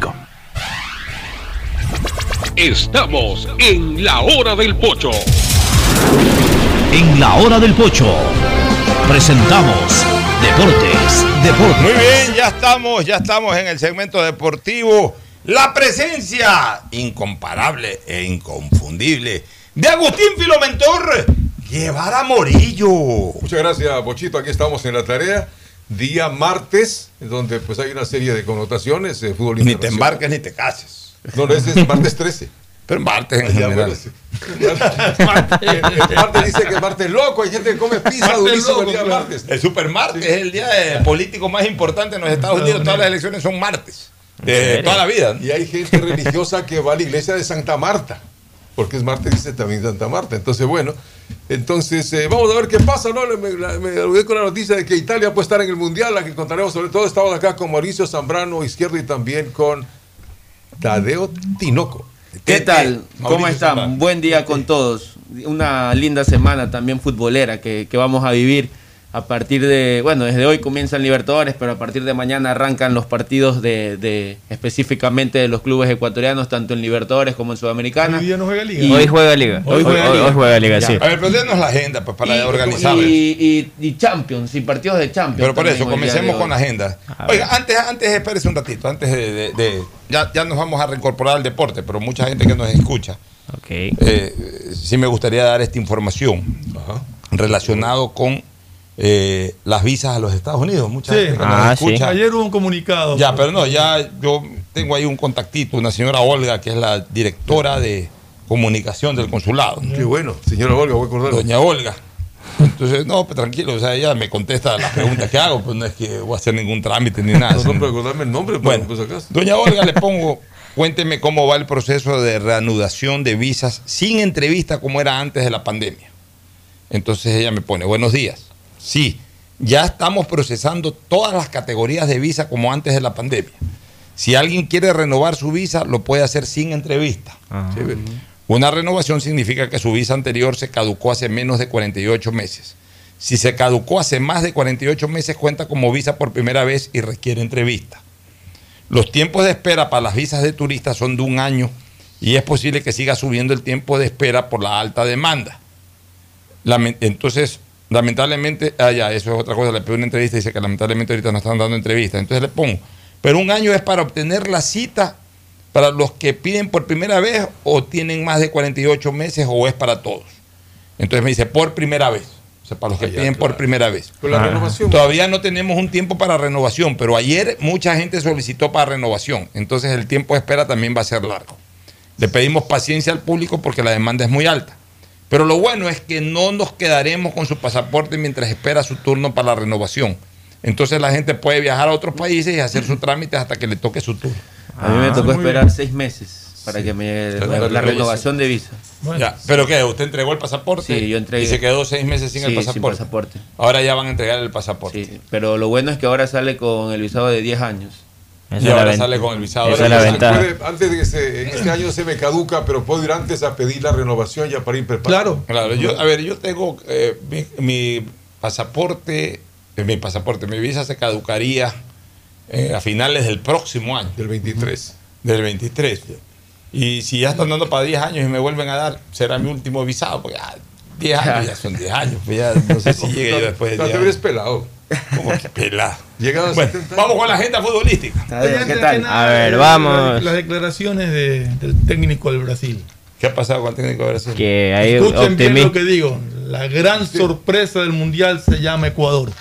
Estamos en la hora del pocho. En la hora del pocho presentamos Deportes, Deportes. Muy bien, ya estamos, ya estamos en el segmento deportivo. La presencia incomparable e inconfundible de Agustín Filomentor Guevara Morillo. Muchas gracias, Bochito. Aquí estamos en la tarea. Día martes, donde pues hay una serie de connotaciones. Eh, fútbol Ni te embarques ni te cases. No, no, ese es martes 13. Pero martes en Ah, ya, general. bueno, sí. El martes dice que es martes loco. Hay gente que come pizza Martes durísimo el día martes. El supermartes es el día eh, político más importante en los Estados Unidos. Todas las elecciones son martes. De toda la vida. Y hay gente religiosa que va a la iglesia de Santa Marta. Porque es martes, dice también Santa Marta. Entonces, bueno, entonces eh, vamos a ver qué pasa, ¿no? Me, la- me aludé con la noticia de que Italia puede estar en el Mundial, la que contaremos sobre todo. Estamos acá con Mauricio Zambrano, izquierdo, y también con Tadeo Tinoco. ¿Qué tal? ¿Cómo Mauricio están? Buen día con todos. Una linda semana también futbolera que, que vamos a vivir a partir de, bueno, desde hoy comienzan Libertadores, pero a partir de mañana arrancan los partidos de, de- específicamente de los clubes ecuatorianos, tanto en Libertadores como en Sudamericana. Hoy día no juega Liga. Y- Hoy juega Liga. Hoy juega Liga. Hoy juega Liga, Ya. sí. A ver, pero denos la agenda pues, para y, organizar. y, y- y Champions, y partidos de Champions. Pero por eso, hoy comencemos hoy. con la agenda. Oiga, antes, antes, espérese un ratito, antes de, de- de- ya, ya nos vamos a reincorporar al deporte, pero mucha gente que nos escucha, eh, sí me gustaría dar esta información relacionado con eh, las visas a los Estados Unidos. Mucha Sí. gente que Ah, nos escucha. Ayer hubo un comunicado. Ya, pero no, ya yo tengo ahí un contactito, una señora Olga, que es la directora de comunicación del consulado. Qué bueno, señora Olga, voy a acordar. Doña Olga. Entonces, no, pues tranquilo, o sea, ella me contesta las preguntas que hago, pues no es que voy a hacer ningún trámite ni nada. No, no, pero acordarme el nombre, Bueno, pues acaso. Doña Olga, le pongo, cuénteme cómo va el proceso de reanudación de visas sin entrevista como era antes de la pandemia. Entonces ella me pone, buenos días. Sí, ya estamos procesando todas las categorías de visa como antes de la pandemia. Si alguien quiere renovar su visa, lo puede hacer sin entrevista. Chévere. Una renovación significa que su visa anterior se caducó hace menos de 48 meses. Si se caducó hace más de 48 meses, cuenta como visa por primera vez y requiere entrevista. Los tiempos de espera para las visas de turistas son de un año y es posible que siga subiendo el tiempo de espera por la alta demanda. Entonces, lamentablemente, ah, ya, eso es otra cosa, le pido una entrevista y dice que lamentablemente ahorita no están dando entrevistas. Entonces le pongo, pero un año es para obtener la cita para los que piden por primera vez o tienen más de 48 meses o es para todos. Entonces me dice, por primera vez. O sea, para los que Ah, ya, piden por primera vez. Pero la renovación. Todavía no tenemos un tiempo para renovación, pero ayer mucha gente solicitó para renovación. Entonces el tiempo de espera también va a ser largo. Le pedimos paciencia al público porque la demanda es muy alta. Pero lo bueno es que no nos quedaremos con su pasaporte mientras espera su turno para la renovación. Entonces la gente puede viajar a otros países y hacer sus trámites hasta que le toque su turno. A mí me Ah, tocó esperar bien. seis meses para que me la, renovación de visa. Ya, ¿Pero qué? ¿Usted entregó el pasaporte? Sí, yo entregué. Y se quedó seis meses sin Sí, el sin pasaporte. pasaporte. Ahora ya van a entregar el pasaporte. Sí, pero lo bueno es que ahora sale con el visado de 10 años. Y ahora sale con el visado. Esa es la ventaja. Puede- antes de que se, en este año se me caduca, pero puedo ir antes a pedir la renovación ya para ir preparado. Claro, yo, a ver, yo tengo eh, mi, mi pasaporte, eh, mi pasaporte, mi visa se caducaría eh, a finales del próximo año. Del 23. Del 23. Y si ya están dando para 10 años y me vuelven a dar, será mi último visado, porque ya 10 años ya son 10 años, pues ya no sé si llegue yo después de No, 10 te ves años. pelado. ¿Cómo que pelado? Llegado a Bueno, 70 vamos con la agenda futbolística. Oye, antes que nada, A ver, vamos. Las declaraciones de- del técnico del Brasil. ¿Qué ha pasado con el técnico de Brasil? Que hay Escuchen bien lo que digo. La gran sorpresa del mundial se llama Ecuador.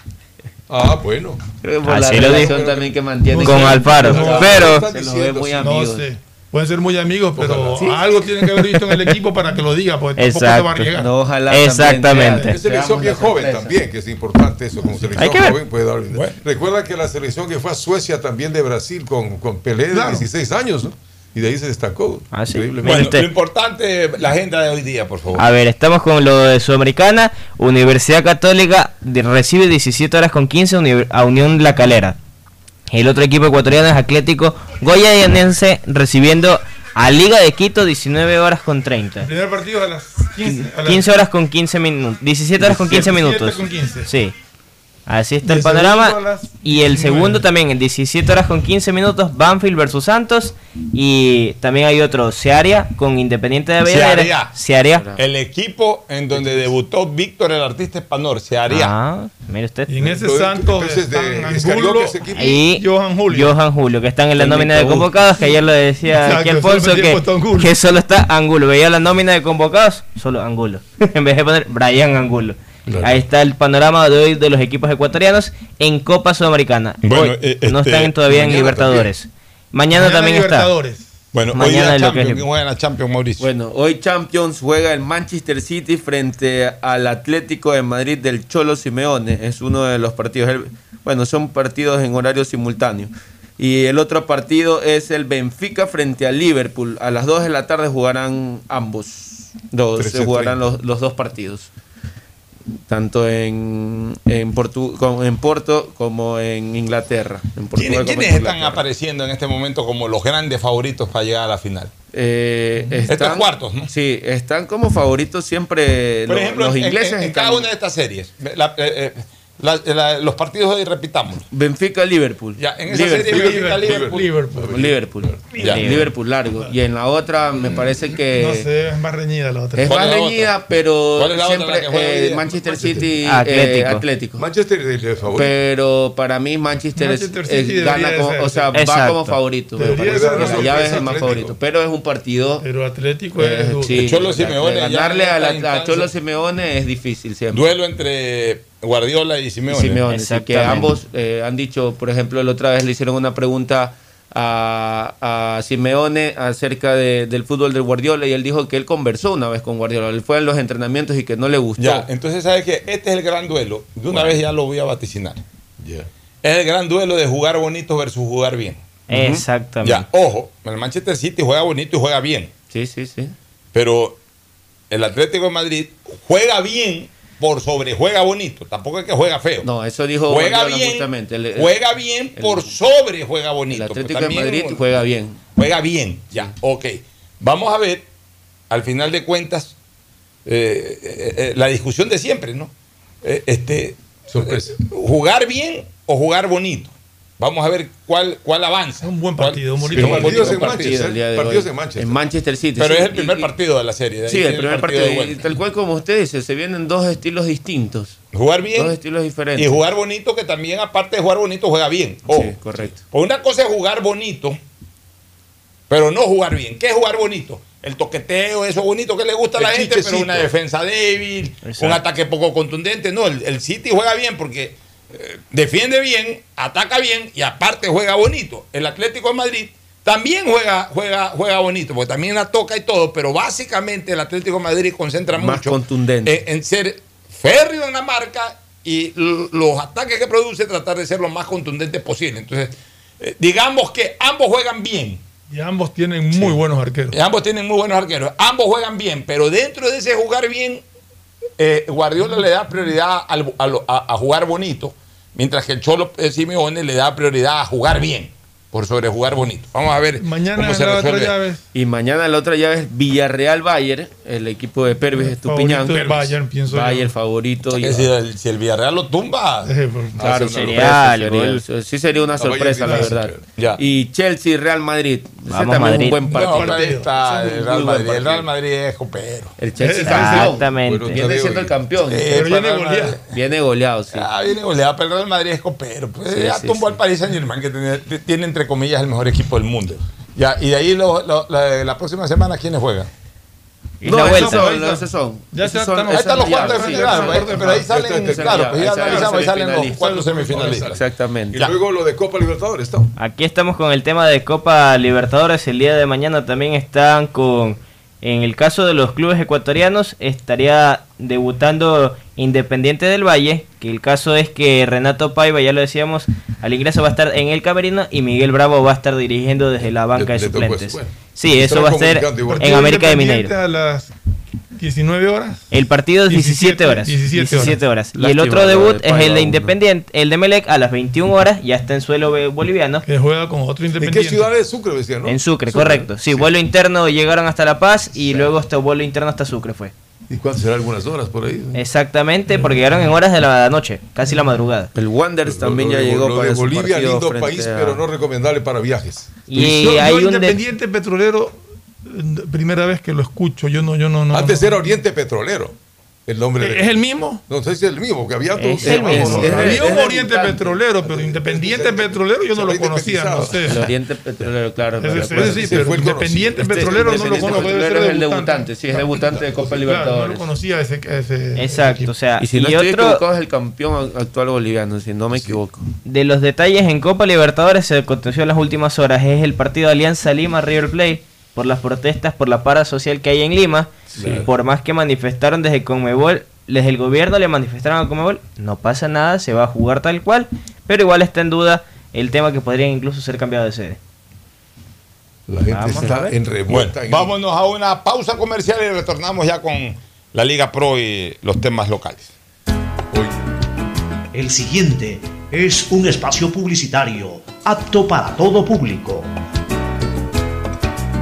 Ah, bueno. Creo que por Así la lo dijo. también que mantiene Con Alfaro. Pero- se los ve muy No amigos. sé. Pueden ser muy amigos, pero algo tienen que haber visto en el equipo para que lo diga, porque tampoco se va a arriesgar. No, ojalá Exactamente. Es selección bien joven también, que es importante eso como selección Hay que joven. Puede dar- Recuerda que la selección que fue a Suecia también de Brasil con, con Pelé de Claro. 16 años, ¿no? Y de ahí se destacó. Ah, sí. Increíblemente. Bueno, Usted. lo importante, la agenda de hoy día, por favor. A ver, estamos con lo de Sudamericana. Universidad Católica recibe 17 horas con 15 uni- a Unión La Calera. El otro equipo ecuatoriano es Atlético Goyayanense recibiendo a Liga de Quito 19 horas con 30. El primer partido a las 15. a las 15 horas con 15 minutos. 17 horas con 15 17 minutos. con 15. Sí. Así está el panorama. Y el 19. segundo también en 17 horas con 15 minutos, Banfield versus Santos. Y también hay otro, Searia con Independiente de Avellaneda. Searia. Searia. El equipo en donde debutó Víctor el artista espanor, se haría. Ah, mire usted. Y en ese Santos. Y Johan Julio. Johan Julio, que están en la nómina de convocados, que ayer lo decía aquí Alfonso, que, que solo está Angulo. Veía la nómina de convocados, solo Angulo. en vez de poner Brian Angulo. Claro. Ahí está el panorama de hoy de los equipos ecuatorianos en Copa Sudamericana. Bueno, Hoy eh, no este, están todavía en Libertadores. Mañana, Mañana también está. Libertadores. Bueno, Mañana hoy la que Champions, es- ¿quién juega en la Champions, Mauricio? Bueno, hoy Champions juega el Manchester City frente al Atlético de Madrid del Cholo Simeone. Es uno de los partidos. Bueno, son partidos en horario simultáneo. Y el otro partido es el Benfica frente al Liverpool. A las 2 de la tarde jugarán ambos. Dos, se 13:30. jugarán los, los dos partidos. Tanto en, en, Portu- en Porto como en Inglaterra. En ¿Quiénes, quiénes en están Inglaterra. apareciendo en este momento como los grandes favoritos para llegar a la final? Eh, Estos están- cuartos, ¿no? Sí, están como favoritos siempre Por lo- ejemplo, los ingleses. en, cada una de estas series, la- eh, eh, la- la- los partidos de hoy repitamos. Benfica Liverpool. Ya, en esa serie Benfica Liverpool. Liverpool. Liverpool. Ya. Liverpool largo. Y en la otra me parece que No sé, es más reñida la otra. es ¿Cuál más es reñida, pero ¿Cuál es siempre eh? Manchester City Atlético. eh, Atlético. Manchester es el favorito. Pero para mí Manchester, es- Manchester es- City gana como, ser. o sea, va como favorito. La llave es el más Atlético. favorito, pero es un partido Pero Atlético eh, es sí, El Cholo Simeone ganarle a, Cholo Simeone es difícil siempre. Duelo entre Guardiola y Simeone. Simeone, sí, que ambos eh, han dicho, por ejemplo, la otra vez le hicieron una pregunta a, a Simeone acerca de- del fútbol del Guardiola y él dijo que él conversó una vez con Guardiola, él fue a los entrenamientos y que no le gustó. Ya, entonces sabes que este es el gran duelo. De una vez ya lo voy a vaticinar. Es el gran duelo de jugar bonito versus jugar bien. Exactamente. Ya, ojo, el Manchester City juega bonito y juega bien. Sí, sí, sí. Pero el Atlético de Madrid juega bien por sobre juega bonito. Tampoco es que juega feo. No, eso dijo juega Guardiola bien, justamente. El- el- juega bien el- por sobre juega bonito. El Atlético de Madrid juega bien. Juega bien, ya, ok. Vamos a ver, al final de cuentas, eh, eh, eh, la discusión de siempre, ¿no? Eh, este, Sorpresa. eh, jugar bien o jugar bonito. Vamos a ver cuál, cuál avanza. Un buen ¿Cuál- partido, un bonito partido. Partidos en partido. Manchester. de Partidos hoy. en Manchester. En Manchester City. Pero sí, es el primer y- partido de la serie. de Sí, el primer partido. de y tal cual como usted dice, se vienen dos estilos distintos. Jugar Dos bien estilos diferentes. y jugar bonito, que también aparte de jugar bonito, juega bien. Ojo. Sí, correcto. Pues una cosa es jugar bonito, pero no jugar bien. ¿Qué es jugar bonito? El toqueteo, eso bonito que le gusta a la El gente, pero una defensa débil, Exacto. un ataque poco contundente. No, el, el City juega bien porque defiende bien, ataca bien y aparte juega bonito. El Atlético de Madrid también juega, juega, juega bonito, porque también la toca y todo, pero básicamente el Atlético de Madrid concentra Más mucho contundente. en, en ser férreo en la marca y los ataques que produce tratar de ser lo más contundentes posible. Entonces, eh, digamos que ambos juegan bien. Y ambos tienen muy buenos arqueros. Y ambos tienen muy buenos arqueros. Ambos juegan bien, pero dentro de ese jugar bien, eh, Guardiola le da prioridad a, a- jugar bonito, mientras que el Cholo Simeone le da prioridad a jugar bien, por sobre jugar bonito. Vamos a ver Mañana cómo se la otra llave. Y mañana la otra llave es Villarreal Bayern, el equipo de Pervis Estupiñán. Favorito del Bayern, pienso yo. Bayern favorito. y- si, el, si el Villarreal lo tumba, Claro, sería, sorpresa, sería- sería- sí sería una sorpresa, la verdad. Ya. Y Chelsea, Real Madrid. Ese Vamos, también es Madrid. un buen No, partido. ahí está Ese es el Real muy buen Madrid. El Real. Madrid es copero. El Chelsea Ese- campeón. Exactamente. Bueno, Viene siendo el campeón. Sí, Pero viene goleado. Viene goleado, sí. Ah, viene goleada, pero el Real Madrid es copero. Pues Sí, ya sí, tumbó sí. al Paris Saint Germain, que tiene, tiene, entre comillas el mejor equipo del mundo. Ya, y de ahí lo- lo- la, la próxima semana, ¿quiénes juegan? No, la vuelta. son, no, esos son. Ya Esos se son- Ahí están los cuartos de sí, final, pero ahí salen, claro, ya, pues ya analizamos, ahí salen los cuatro semifinalistas. Exactamente. Y luego lo de Copa Libertadores, ¿no? Aquí estamos con el tema de Copa Libertadores. El día de mañana también están con. En el caso de los clubes ecuatorianos, estaría debutando Independiente del Valle. Que el caso es que Renato Paiva, ya lo decíamos, al ingreso va a estar en el camerino y Miguel Bravo va a estar dirigiendo desde la banca de, suplentes. bueno. Sí, eso va a ser en América de Independiente Mineiro. A las 19 horas. El partido es 17 horas. 17 17 horas. Y el otro debut de es el de. Independiente, el de Melec a las 21 horas, ya está en suelo boliviano. Que juega con otro ¿En qué independiente. ciudad es Sucre, decía, no? En Sucre, correcto. Sí, vuelo interno llegaron hasta La Paz y luego este vuelo interno hasta Sucre fue. ¿Y cuánto será? ¿Algunas horas por ahí? Exactamente, porque llegaron en horas de la noche, casi la madrugada. El Wanderers también Lo ya de- llegó lo para de Bolivia, lindo país, a- pero no recomendable para viajes. Y yo, hay yo un de- Independiente Petrolero, primera vez que lo escucho, yo no, yo no, no. Antes no. era Oriente Petrolero. El nombre de- ¿Es el mismo? No sé si es el mismo, que había Es dos- el mismo. es- es- Había un es- Oriente Petrolero, pero Independiente Petrolero yo no lo conocía. No sé. El Oriente Petrolero, claro. Sí, pero Independiente Petrolero no lo debe Petrolero es el debutante. sí, es debutante de Copa Claro, no Libertadores. lo conocía ese. ese Exacto, o sea, Y si no y estoy otro- equivocado, es el campeón actual boliviano, si no me equivoco. De los detalles en Copa Libertadores se aconteció en las últimas horas es el partido de Alianza Lima River Plate por las protestas por la para social que hay en Lima. Sí. Por más que manifestaron desde Conmebol, desde el gobierno le manifestaron a Conmebol, no pasa nada, se va a jugar tal cual, pero igual está en duda el tema que podría incluso ser cambiado de sede. La gente Vamos está en revuelta. vámonos a una pausa comercial y retornamos ya con la Liga Pro y los temas locales. El siguiente es un espacio publicitario apto para todo público.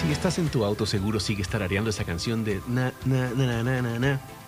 Si estás en tu auto, seguro sigues tarareando esa canción de na, na, na, na, na, na, na,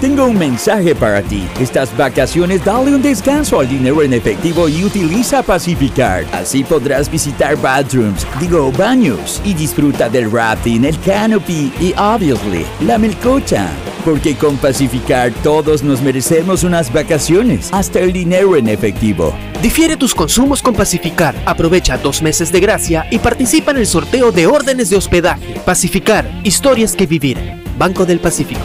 Tengo un mensaje para ti. Estas vacaciones dale un descanso al dinero en efectivo y utiliza Pacificard. Así podrás visitar bathrooms, digo baños, y disfruta del rafting, el canopy y obviously la melcocha. Porque con Pacificard todos nos merecemos unas vacaciones, hasta el dinero en efectivo. Difiere tus consumos con Pacificar. Aprovecha dos meses de gracia y participa en el sorteo de órdenes de hospedaje. Pacificar, historias que vivir. Banco del Pacífico.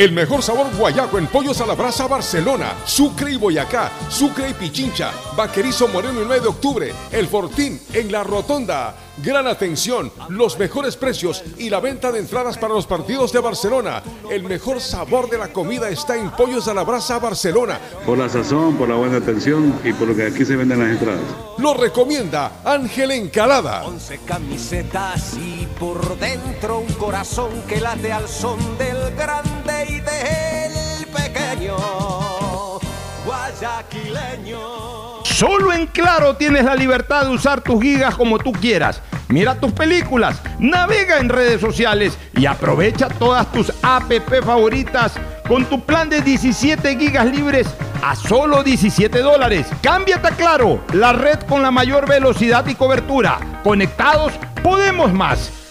El mejor sabor guayaco en pollos a la brasa Barcelona, Sucre y Boyacá, Sucre y Pichincha, Vaquerizo Moreno el 9 de octubre, El Fortín en la Rotonda. Gran atención, los mejores precios y la venta de entradas para los partidos de Barcelona. El mejor sabor de la comida está en Pollos a la Brasa Barcelona. Por la sazón, por la buena atención y por lo que aquí se venden las entradas. Lo recomienda Ángel Encalada. Once camisetas y por dentro un corazón que late al son del grande y del pequeño guayaquileño. Solo en Claro tienes la libertad de usar tus gigas como tú quieras. Mira tus películas, navega en redes sociales y aprovecha todas tus app favoritas con tu plan de 17 gigas libres a solo 17 dólares. Cámbiate a Claro, la red con la mayor velocidad y cobertura. Conectados, podemos más.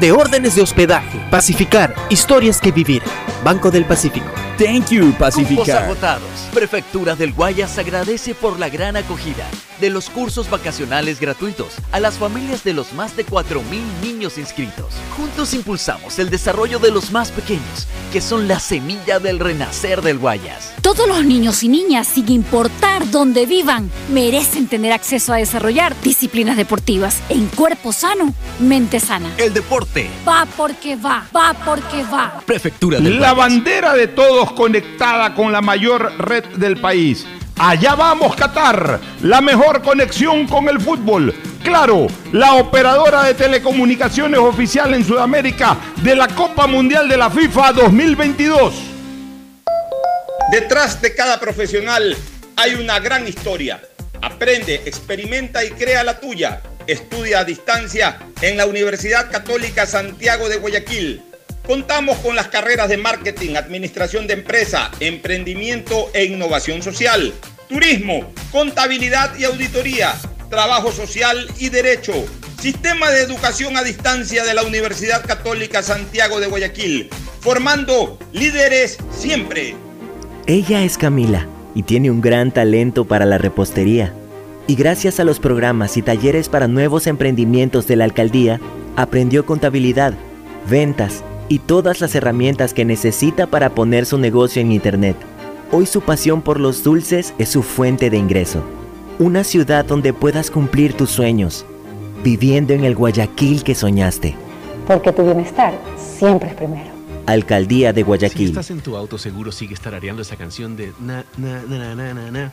de órdenes de hospedaje. Pacificar, historias que vivir. Banco del Pacífico. Thank you, Cupos Pacificar. agotados. Prefectura del Guayas agradece por la gran acogida de los cursos vacacionales gratuitos a las familias de los más de 4.000 niños inscritos. Juntos impulsamos el desarrollo de los más pequeños, que son la semilla del renacer del Guayas. Todos los niños y niñas, sin importar dónde vivan, merecen tener acceso a desarrollar disciplinas deportivas en cuerpo sano, mente sana. El deporte. Va porque va, va porque va. Prefectura del La Guayas. bandera de todos conectada con la mayor red del país. Allá vamos, Qatar. La mejor conexión con el fútbol. Claro, la operadora de telecomunicaciones oficial en Sudamérica de la Copa Mundial de la FIFA 2022. Detrás de cada profesional hay una gran historia. Aprende, experimenta y crea la tuya. Estudia a distancia en la Universidad Católica Santiago de Guayaquil. Contamos con las carreras de marketing, administración de empresa, emprendimiento e innovación social, turismo, contabilidad y auditoría, trabajo social y derecho. Sistema de educación a distancia de la Universidad Católica Santiago de Guayaquil, formando líderes siempre. Ella es Camila y tiene un gran talento para la repostería. Y gracias a los programas y talleres para nuevos emprendimientos de la alcaldía, aprendió contabilidad, ventas y todas las herramientas que necesita para poner su negocio en Internet. Hoy su pasión por los dulces es su fuente de ingreso. Una ciudad donde puedas cumplir tus sueños, viviendo en el Guayaquil que soñaste. Porque tu bienestar siempre es primero. Alcaldía de Si Guayaquil. estás en tu auto, seguro sigues tarareando esa canción de na, na, na, na, na, na,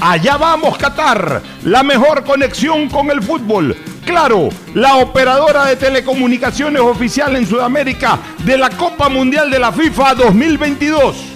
Allá vamos, Qatar. La mejor conexión con el fútbol. Claro, la operadora de telecomunicaciones oficial en Sudamérica de la Copa Mundial de la FIFA 2022.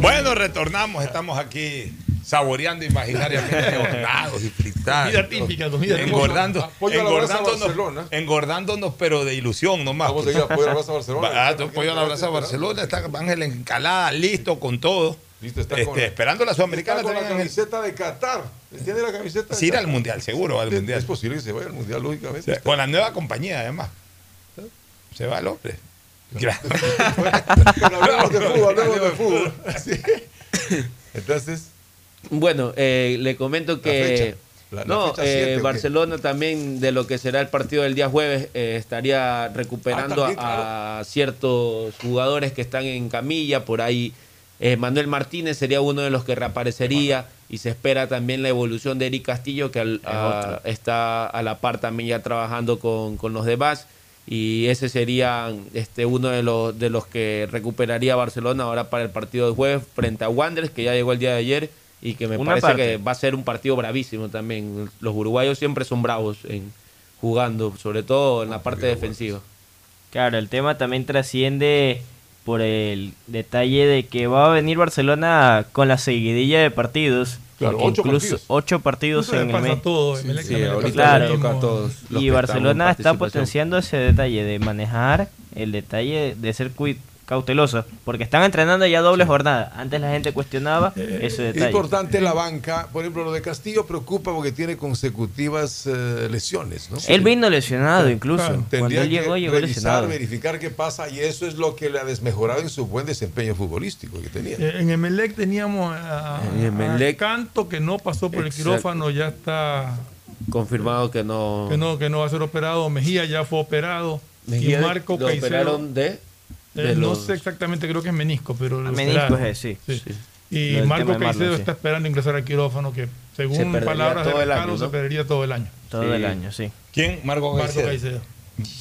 Bueno, retornamos, estamos aquí saboreando imaginariamente hornados y frittados. Comida típica, comida típica. engordando, Pollo a la brasa engordándonos, Barcelona. engordándonos, pero de ilusión nomás. Vamos a ir a Pollo a la Brasa Barcelona. Ah, pollo a la brasa Barcelona, está Ángel Encalada, listo con todo. Listo, está Este, con- esperando la Sudamericana Está con la camiseta de Qatar. ¿Tiene la camiseta? Sí, irá al mundial, seguro va al Es- mundial. Es posible que se vaya al mundial, lógicamente. O sea, con la nueva compañía, además. Se va el hombre. Hablemos de fútbol, hablemos de fútbol. Entonces. Bueno, eh, le comento que. fecha. La- la no, fecha eh. Barcelona también de lo que será el partido del día jueves eh, estaría recuperando Ah, también, a, a ciertos jugadores que están en camilla. Por ahí eh, Manuel Martínez sería uno de los que reaparecería y se espera también la evolución de Eric Castillo que al- a- está a la par también ya trabajando con, con los demás. Y ese sería este, uno de los, de los que recuperaría Barcelona ahora para el partido de jueves frente a Wanderers, que ya llegó el día de ayer y que me Una parece parte. que va a ser un partido bravísimo también. Los uruguayos siempre son bravos en jugando, sobre todo en la parte defensiva. Claro, el tema también trasciende por el detalle de que va a venir Barcelona con la seguidilla de partidos. Claro, porque ocho incluso partidos. ocho partidos en el mes. sí, Claro. toca a todos Y Barcelona está potenciando ese detalle de manejar el detalle de ser cui- cauteloso, porque están entrenando ya doble jornada. Antes la gente cuestionaba ese Es detalle. importante la banca. Por ejemplo, lo de Castillo preocupa porque tiene consecutivas eh, lesiones. ¿no? Él vino lesionado incluso. Claro, Cuando él llegó, que llegó revisar, lesionado. verificar qué pasa y eso es lo que le ha desmejorado en su buen desempeño futbolístico que tenía. Eh, En Emelec teníamos a, En Emelec. a Canto que no pasó por el quirófano, ya está Confirmado que no. que no, que no va a ser operado. Mejía ya fue operado. Mejía y Marco lo Caicedo. operaron de Eh, no los- sé exactamente, creo que es menisco, pero lo menisco es sí. Sí. Lo Y Marco Caicedo sí. está esperando ingresar al quirófano, que Se según palabras de Recalo, año, se ¿no? perdería todo el año. Todo Sí. el año, sí. ¿Quién? Marco Marco Caicedo. Caicedo.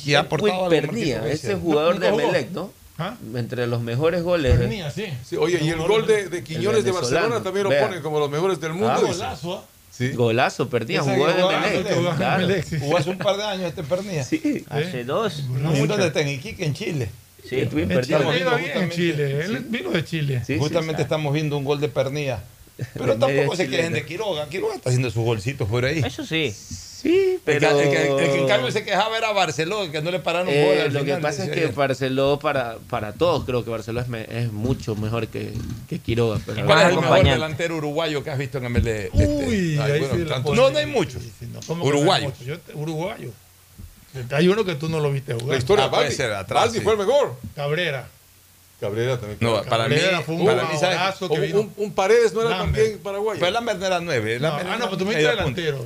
Y ha Uy, aportado perdía, ese Caicedo. jugador No, de no. Melec, ¿no? ¿Ah? Entre los mejores goles. ¿eh? Venía, sí. Sí, oye, y el gol de, de Quiñones de Barcelona también lo ponen como los mejores del mundo. Ah. Golazo, ¿ah? Sí. Golazo, perdía, jugó Melec. en claro. Sí. Jugó hace un par de años este Pernilla. Sí, Hace dos. No. ¿Dónde está? En Iquique, en Chile. Sí. Estuvimos bien en justamente. Chile. Él Sí. vino de Chile. Justamente sí. estamos viendo un gol de Pernilla. Pero tampoco se quejen de Quiroga. Quiroga está haciendo sus golcitos por ahí. Eso sí. Sí, El pero. que, el que- el que en cambio se quejaba era Barcelona, que no le pararon Eh, gol al lo que pasa es que él. Barceló para, para todos, creo que Barceló es, me- es mucho mejor que, que Quiroga. Pero ¿Cuál es el mejor delantero uruguayo que has visto en MLE? Este, Uy, ay, ahí bueno, sí la tanto- pone. No, no hay muchos. Sí, sí, no, ¿cómo que no hay Uruguayos. muchos? Yo te- uruguayo. Hay uno que tú no lo viste jugar. La historia Ah, Baldi. ser, atrás, Baldi sí. fue el mejor. Cabrera. Cabrera también. No, para mí, fue un para mí, que un, vino. un- un Paredes no era también paraguayo. Pero Lambert no era nueve. No, Lambert ah, no, pero tú me dijiste delantero.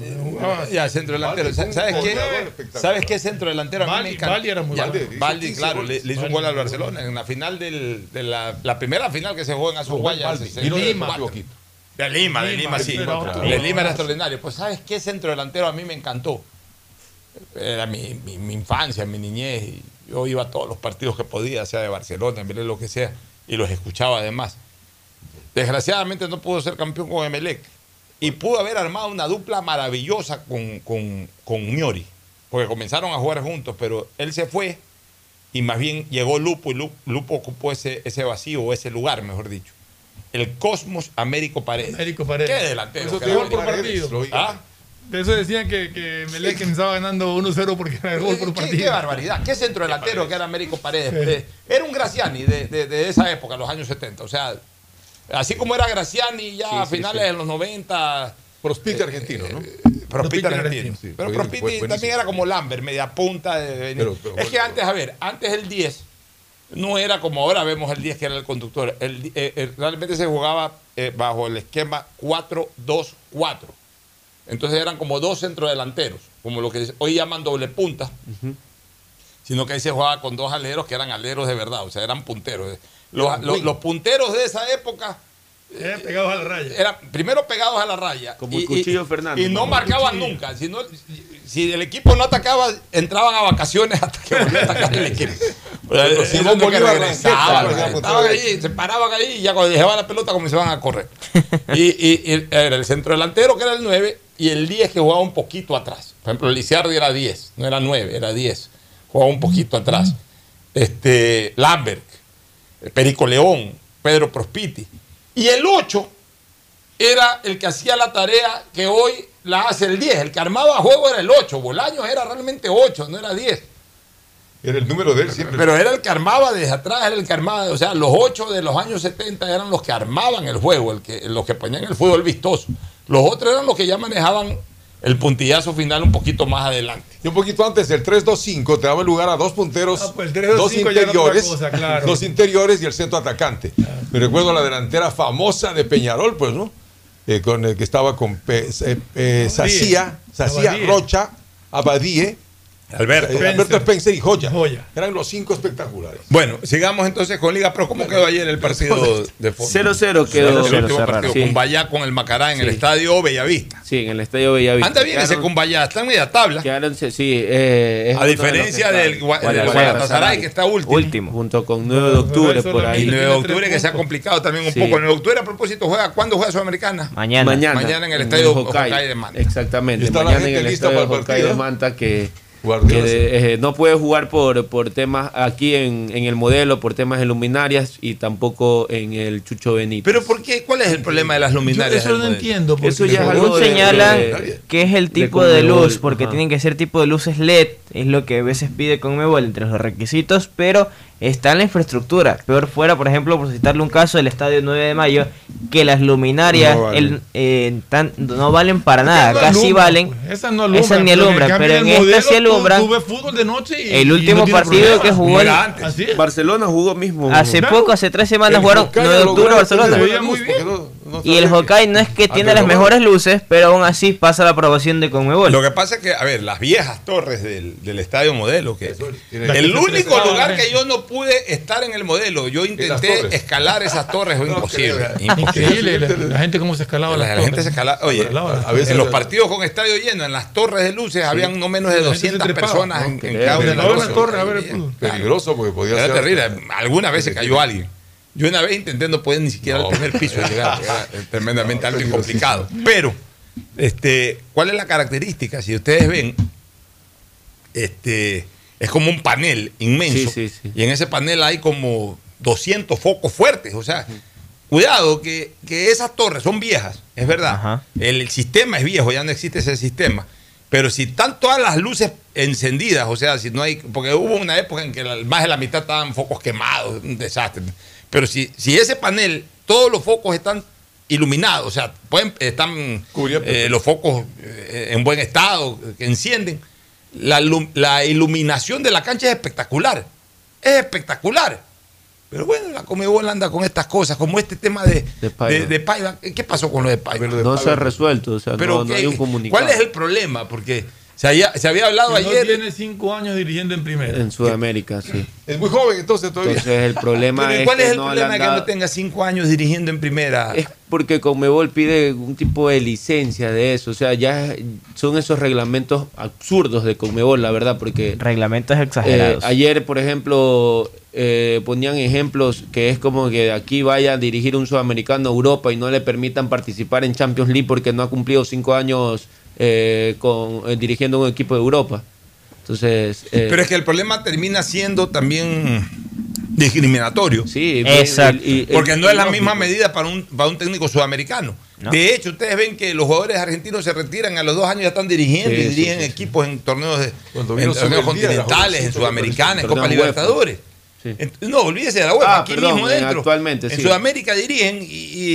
Ya, centro delantero. Baldi ¿Sabes qué? ¿Sabes qué centro delantero? A mí Baldi- me encanta. Baldi era muy bueno. Baldi, claro, 15 le, le hizo un gol al Barcelona en la final del, de la, la primera final que se jugó en Azuguaya. Y Lima. De Lima, de Lima, sí. De Lima era extraordinario. Pues, ¿sabes qué centro delantero a mí me encantó? Era mi, mi- mi infancia, mi niñez. y yo iba a todos los partidos que podía, sea de Barcelona, en lo que sea, y los escuchaba además. Desgraciadamente no pudo ser campeón con Emelec. Y pudo haber armado una dupla maravillosa con, con, con Ñori. Porque comenzaron a jugar juntos, pero él se fue y más bien llegó Lupo y Lu- Lupo ocupó ese, ese vacío, ese lugar, mejor dicho. El Cosmos Américo Paredes. Américo Paredes. ¿Qué delantero? Eso te por partido. ¿Ah? De eso decían que, que Melec empezaba ganando 1-0 porque era el gol por ¿Qué, partido. qué barbaridad, qué centro delantero que era Américo Paredes. Eh, Era un Graciani de, de- de esa época, los años 70. O sea, así como era Graciani ya Sí, a sí, finales sí. de los 90. Prospite argentino, ¿no? Prospite Prospite argentino. argentino. Sí, pero buenísimo. también era como Lambert, media punta. de venir. Pero- pero es que bueno. antes, a ver, antes el 10 no era como ahora vemos el 10 que era el conductor. El, eh, eh, realmente se jugaba eh, bajo el esquema 4-2-4. Entonces eran como dos centrodelanteros, como lo que hoy llaman doble punta, sino que ahí se jugaba con dos aleros que eran aleros de verdad, o sea, eran punteros. Los, Eran los- punteros de esa época Eran pegados a la raya. eran primero pegados a la raya. Como el Cuchillo Fernández. Y no marcaban nunca. Si, no- si el equipo no atacaba, entraban a vacaciones hasta que volvía a atacar el equipo. Eh, Simón esos que regresaban, estaban ahí, se paraban ahí y ya cuando dejaban la pelota comenzaban a correr. Y, y- y era el centro delantero que era el 9 y el 10 que jugaba un poquito atrás. Por ejemplo, Lisiardi era 10, no era 9, era 10. Jugaba un poquito atrás. Este, Lambert, Perico León, Pedro Prospiti. Y el 8 era el que hacía la tarea que hoy la hace el 10. El que armaba juego era el 8. Bolaños era realmente 8, no era 10. Era el número de él siempre. Pero era el que armaba desde atrás, era el que armaba, o sea, los 8 de los años 70 eran los que armaban el juego, el que, los que ponían el fútbol vistoso. Los otros eran los que ya manejaban el puntillazo final un poquito más adelante. Y un poquito antes, el 3-2-5 te daba lugar a dos punteros, Ah, pues el 3-2-5 dos interiores, cosa, claro. dos interiores y el centro atacante. Me recuerdo la delantera famosa de Peñarol, pues, ¿no? Eh, con el que estaba con eh, eh, Sacía, Sacía. Rocha, Abadie, Alberto. eh, Alberto Spencer y Joya. Eran los cinco espectaculares. Bueno, sigamos entonces con Liga Pro. ¿Cómo quedó ayer el partido de fútbol? 0-0 quedó. 0-0 el último 0-0, partido, sí. Cumbayá con el Macará en el estadio Bellavista. Sí, en el estadio Bellavista. Anda bien ese Cumbayá, está en media tabla. quedaron- sí, eh, es A de diferencia del, del Guadalajara, que está último. Junto con 9 de octubre por ahí. Y 9 de octubre que se ha complicado también un Sí. poco. El 9 de octubre, a propósito, juega ¿cuándo juega Sudamericana? Mañana. Mañana. Mañana en el estadio Hokkaido. De Manta. Exactamente. ¿Está la Mañana en el estadio para el Hokkaido de? Manta que, que, eh, no puede jugar por, por temas aquí en, en el modelo, por temas de luminarias y tampoco en el Chucho Benítez. Pero ¿por qué? ¿Cuál es el problema de las luminarias? eso del no modelo? entiendo. porque- Eso ya es algo de- señalan de- que es el tipo de, luz, porque ajá. tienen que ser tipo de luces LED, es lo que a veces pide Conmebol entre los requisitos, pero está en la infraestructura. Peor fuera, por ejemplo, por citarle un caso del estadio 9 de mayo, que las luminarias No valen. el- eh, tan- no valen para nada, no casi valen. pues. Esas no alumbran. Ni pero alumbran, pero en esta sí alumbran. Tú ves fútbol de noche y, El y último no tiene partido problema. que jugó el-. Así. Barcelona jugó mismo. Hace Claro. poco, hace tres semanas El jugaron Hokkaido 9 de octubre Barcelona. Muy bien. porque no- no Y el Hokkaido no es que tiene Ante las mejores luces, pero aún así pasa la aprobación de Conmebol. Lo que pasa es que, a ver, las viejas torres del, del estadio modelo, que el único lugar que yo no pude estar en el modelo, yo intenté escalar esas torres, fue imposible. Increíble la, gente cómo se escalaba La, las la gente se escalaba. Oye, Escalaba. a veces en los partidos con estadio lleno, en las torres de luces, habían no menos de La gente se 200 trepaba. personas en, cada una de las torres. Peligroso porque podía Era ser. terrible. Alguna vez se cayó alguien. Yo una vez intenté no poder ni siquiera No. al primer piso llegar. Era tremendamente alto y complicado. Pero, este, ¿cuál es la característica? Si ustedes ven, este, es como un panel inmenso. Sí, sí, sí. Y en ese panel hay como 200 focos fuertes. O sea, cuidado que, que esas torres son viejas, es verdad. El, sistema es viejo, ya no existe ese sistema. Pero si están todas las luces encendidas, o sea, si no hay. Porque hubo una época en que la- más de la mitad estaban focos quemados, un desastre. Pero si, si ese panel, todos los focos están iluminados, o sea, pueden, están eh, los focos eh, en buen estado, que encienden, la, la iluminación de la cancha es espectacular. Es espectacular. Pero bueno, la Comebol anda con estas cosas, como este tema de, De Paiva. de- de Paiva. ¿Qué pasó con lo de Paiva? No se ha resuelto, o sea, Pero no, no ¿qué- hay un comunicado. ¿Cuál es el problema? Porque se había, se había hablado Que no ayer. tiene cinco años dirigiendo en primera. En Sudamérica, sí. Es muy joven entonces todavía. Entonces el problema Pero ¿y es ¿Cuál que es el no le problema que no tenga cinco años dirigiendo en primera? Es porque Conmebol pide un tipo de licencia de eso. O sea, ya son esos reglamentos absurdos de Conmebol, la verdad, porque Reglamentos eh, exagerados. ayer, por ejemplo, eh, ponían ejemplos que es como que de aquí vaya a dirigir un sudamericano a Europa y no le permitan participar en Champions League porque no ha cumplido cinco años eh, con, eh, dirigiendo un equipo de Europa. Entonces, eh, Pero es que el problema termina siendo también discriminatorio. sí, Exacto. y- y- Porque no es la misma medida para un, para un técnico sudamericano. No. De hecho, ustedes ven que los jugadores argentinos se retiran a los dos años ya están dirigiendo Sí, y dirigen sí, sí. equipos en torneos, de, en torneos continentales, en jovencito, Sudamericana, en Copa. Libertadores. No, olvídese de la UEFA, Ah, aquí perdón, mismo en- dentro. actualmente, En. Sudamérica dirigen y,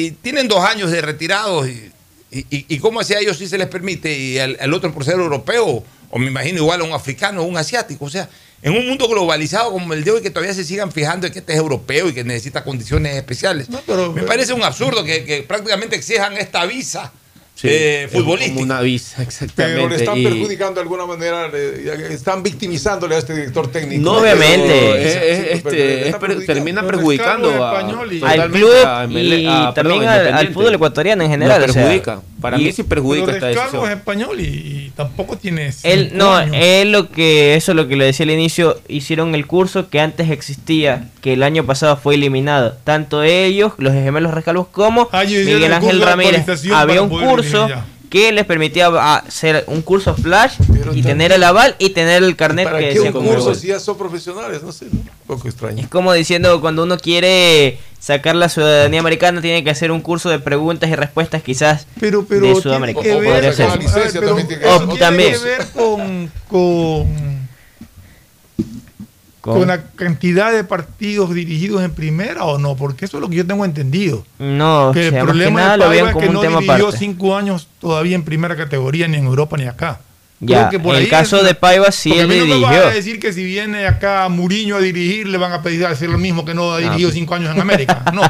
y tienen dos años de retirados. Y, y, y cómo ellos sí se les permite y al, al otro por ser europeo, o me imagino igual a un africano o un asiático. O sea, en un mundo globalizado como el de hoy, que todavía se sigan fijando en que este es europeo y que necesita condiciones especiales. No, pero- me parece un absurdo que, que prácticamente exijan esta visa Sí, eh, futbolística. una visa, exactamente. Pero le están y- perjudicando de alguna manera, le- están victimizándole a este director técnico. No, obviamente. Es- es- este, es perjudicando. termina perjudicando a, al club a y a- perdón, también al, fútbol ecuatoriano en Lo general. o sea, perjudica. Para Y- mí sí perjudica Pero esta decisión. es español y, y tampoco tiene. Él, cinco no, años. él lo que, eso es lo que le decía al inicio, hicieron el curso que antes existía, que el año pasado fue eliminado. Tanto ellos, los gemelos rescalvos, como Ah, Miguel el Ángel Ramírez. Había un curso eliminar que les permitía hacer un curso flash y tener el aval y tener el carnet ¿Para que qué decía un curso si ya son profesionales? No sé, ¿no? un poco extraño. Es como diciendo, cuando uno quiere sacar la ciudadanía americana, tiene que hacer un curso de preguntas y respuestas quizás pero, pero de tiene Sudamérica. que O ver, ver, también tiene que ver con, Con- la cantidad de partidos dirigidos en primera o no, porque eso es lo que yo tengo entendido. No, que o el sea, que problema nada de lo vean es como que un no tema dirigió aparte. cinco años todavía en primera categoría, ni en Europa ni acá. Ya, Creo que por en el caso es- de Paiva sí a él no dirigió. a decir que si viene acá Muriño a dirigir, le van a pedir hacer lo mismo que no ha Ah, dirigido cinco años en América. No.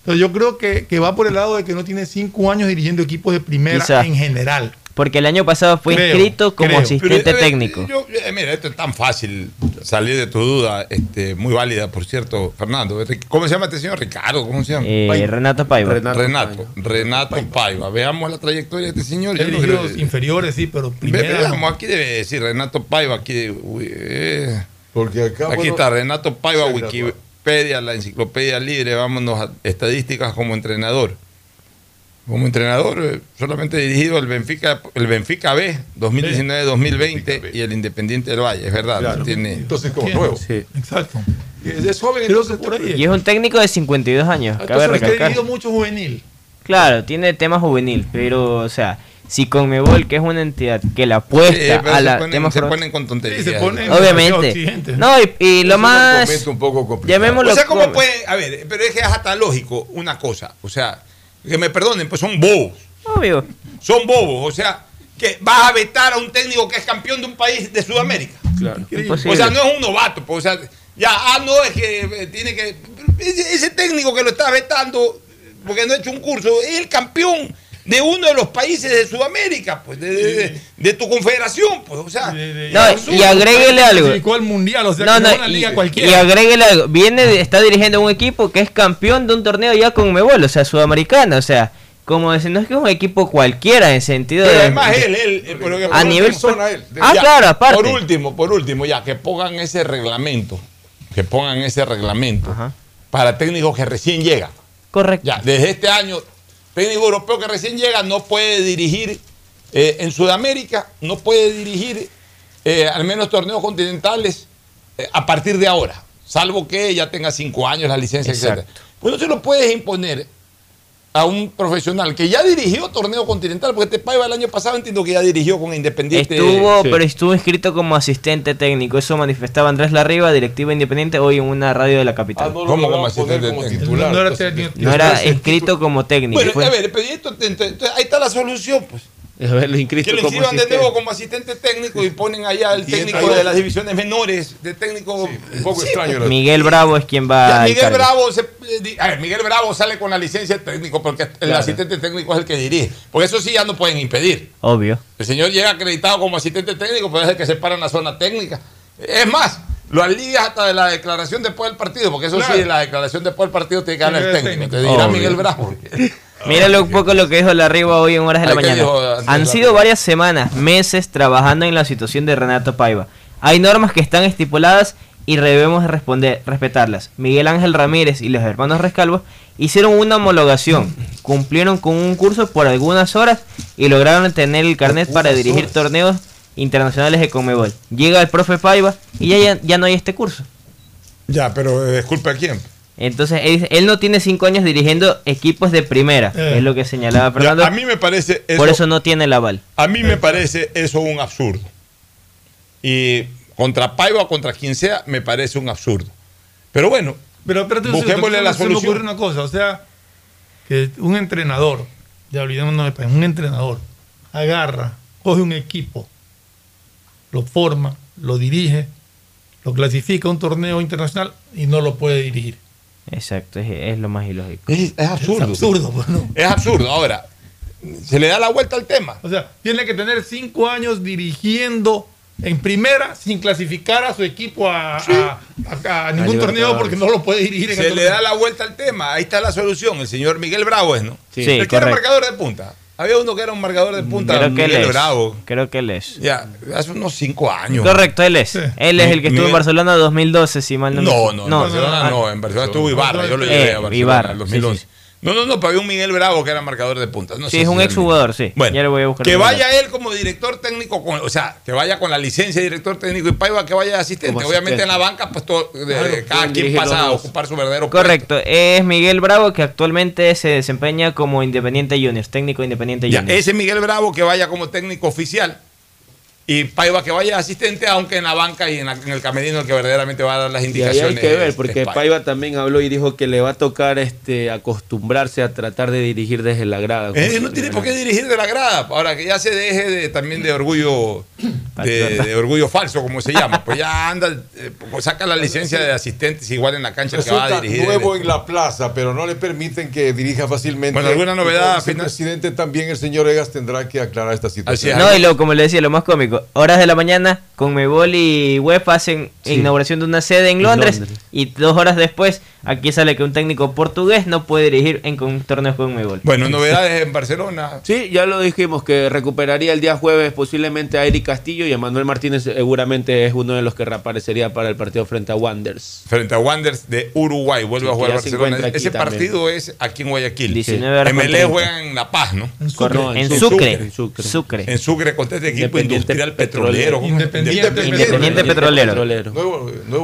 Entonces yo creo que, que va por el lado de que no tiene cinco años dirigiendo equipos de primera Quizá. en general. Porque el año pasado fue Creo, inscrito como creo. asistente Pero, eh, técnico. yo- eh, mira, esto es tan fácil salir de tu duda, este, muy válida, por cierto, Fernando. ¿Cómo se llama este señor? Ricardo, ¿cómo se llama? Eh, Renato Paiva. Renato, Renato, Paiva. Veamos la trayectoria de este señor. Yo no creo- inferiores, sí, pero primera. Veamos, aquí debe decir Renato Paiva, aquí, uy, eh. Porque acá, Aquí bueno, está Renato Paiva. Wikipedia, la enciclopedia libre, vámonos a estadísticas como entrenador. Como entrenador, eh, solamente dirigido el Benfica, el Benfica B, 2019-2020 y el Independiente del Valle, es verdad. Claro. Tiene, Entonces, como nuevo. Sí. Exacto. Es es joven, entonces por ahí. Y es un técnico de 52 años, cabe Entonces, que he recalcar. dirigido mucho juvenil. Claro, tiene tema juvenil, pero, o sea, si Conmebol, que es una entidad que la apuesta Sí, a se la ponen- temas se ponen con tonterías. Sí, se ponen Obviamente. No, y, y lo Es un más. momento un poco complicado. Llamémoslo O sea, ¿cómo puede? A ver, pero es que es hasta lógico una cosa. O sea, que me perdonen, pues son bobos. Obvio. Son bobos. O sea, que vas a vetar a un técnico que es campeón de un país de Sudamérica. Claro. Imposible. O sea, no es un novato. Pues, o sea, ya, ah, no, es que eh, tiene que. Ese, ese técnico que lo está vetando, porque no ha hecho un curso, es el campeón de uno de los países de Sudamérica, pues, de, de- de- de tu confederación, pues, o sea. No, y agréguele algo. Clasificó al mundial, o sea, No, no, una y, liga y cualquiera. agréguele algo. Viene, está dirigiendo un equipo que es campeón de un torneo ya con Mebol, o sea, sudamericano, o sea, como decir, no es que es un equipo cualquiera en sentido Pero de. además él, él, eh, pero que A por nivel- persona, él. Ah, claro, aparte. Por último, por último, ya, que pongan ese reglamento, que pongan ese reglamento para técnicos que recién llegan. Correcto. Ya, desde este año, técnico europeo que recién llega no puede dirigir eh, en Sudamérica, no puede dirigir eh, al menos torneos continentales eh, a partir de ahora, salvo que ya tenga cinco años la licencia, Exacto. etc. Pues no se lo puedes imponer a un profesional que ya dirigió torneo continental, porque este Paiva el año pasado entiendo que ya dirigió con Independiente. Estuvo, Sí. pero estuvo inscrito como asistente técnico. Eso manifestaba Andrés Larriba, directiva independiente, hoy en una radio de la capital. ¿Cómo como asistente técnico? No, no era. No era inscrito como técnico. Bueno, fue- a ver, pero esto- entonces, ahí está la solución, pues. A ver, los Que como inscriban de nuevo como asistente técnico y ponen allá al técnico de las divisiones menores, de técnico. un poco Sí, extraño. Miguel Bravo es quien va Ya, Miguel. Bravo se- eh, di- a ver, Miguel Bravo sale con la licencia de técnico porque el Claro. asistente técnico es el que dirige. Porque eso sí ya no pueden impedir. Obvio. El señor llega acreditado como asistente técnico, pero es el que se para en la zona técnica. Es más, lo alivias hasta de la declaración después del partido, porque eso Claro. sí, la declaración después del partido tiene que dar el técnico. Te dirá Obvio. Miguel Bravo. Míralo un poco lo que dijo Larriba hoy en horas de la Ay, ¿qué mañana. Han sido varias semanas, meses trabajando en la situación de Renato Paiva. Hay normas que están estipuladas y debemos responder, respetarlas. Miguel Ángel Ramírez y los hermanos Rescalvo hicieron una homologación, cumplieron con un curso por algunas horas y lograron tener el carnet para dirigir horas. torneos internacionales de Conmebol. Llega el profe Paiva y ya, ya, ya no hay este curso. Ya, pero eh, disculpe a quién. Entonces él, él no tiene cinco años dirigiendo equipos de primera, Eh. es lo que señalaba Ya, Fernando. a mí me parece eso, Por eso no tiene el aval. a mí me parece eso un absurdo. Y contra Paiva o contra quien sea, me parece un absurdo. Pero bueno, Pero espérate Busquémosle la se me solución. ocurre una cosa, o sea, que un entrenador, ya olvidémonos de país, un entrenador agarra, coge un equipo, lo forma, lo dirige, lo clasifica a un torneo internacional y no lo puede dirigir. Exacto, es, es lo más ilógico. es, es absurdo. Es absurdo, pues, ¿no? Es absurdo. Ahora, se le da la vuelta al tema. O sea, tiene que tener cinco años dirigiendo en primera sin clasificar a su equipo a, a- a- a ningún torneo porque no lo puede dirigir en el Se le torneo. da la vuelta al tema. Ahí está la solución. El señor Miguel Bravo es, ¿no? Sí, el que era marcador de punta. Había uno que era un marcador de punta, Creo que él Miguel es. Bravo. Creo que él es. Ya, hace unos cinco años. Correcto, él es. Él es el que estuvo en Miguel- Barcelona 2012, si mal no me No, no, en Barcelona no, en Barcelona estuvo Ibarra, yo lo llevé Eh, a Barcelona Ibarra, en el sí, 2011. sí. No, no, no, pero había un Miguel Bravo que era marcador de puntas. No Sí, sé es si un era exjugador, sí. Bueno, ya le voy a buscar. Que vaya él como director técnico, con- o sea, que vaya con la licencia de director técnico y Paiva que vaya de asistente. Como Obviamente asistente. en la banca, pues todo, cada quien pasa a ocupar su verdadero Correcto, es Miguel Bravo que actualmente se desempeña como Independiente Juniors, técnico de Independiente Ya, Juniors. ese Miguel Bravo que vaya como técnico oficial y Paiva que vaya asistente, aunque en la banca y en, la- en el camerino el que verdaderamente va a dar las Y ahí indicaciones. hay que ver, porque Paiva. Paiva también habló y dijo que le va a tocar este acostumbrarse a tratar de dirigir desde la grada. Eh, no tiene por qué dirigir de la grada. Ahora que ya se deje de, también de orgullo de, de orgullo falso, como se llama. Pues ya anda, eh, pues saca la licencia de asistentes igual en la cancha que va a Resulta dirigir. nuevo en la plaza, pero no le permiten que dirija fácilmente. Bueno, ¿alguna novedad Y final? presidente también el señor Egas tendrá que aclarar esta situación. No, y lo, como le decía, lo más cómico, horas de la mañana, con Mebol y UEFA hacen Sí. inauguración de una sede en Londres. y dos horas después, aquí sale que un técnico portugués no puede dirigir en con torneos con Mebol. Bueno, novedades en Barcelona. Sí, ya lo dijimos que recuperaría el día jueves posiblemente a Eric Castillo y a Manuel Martínez seguramente es uno de los que reaparecería para el partido frente a Wanderers. Frente a Wanderers de Uruguay, vuelve Sí, a jugar Barcelona. Ese también. partido es aquí en Guayaquil. 19 horas con MLE 30. juega en La Paz, ¿no? Correcto. No, En Su- Sucre. En Sucre. Sucre. En Sucre contra este equipo Independiente industrial petrolero. ¿cómo? Independiente Petrolero.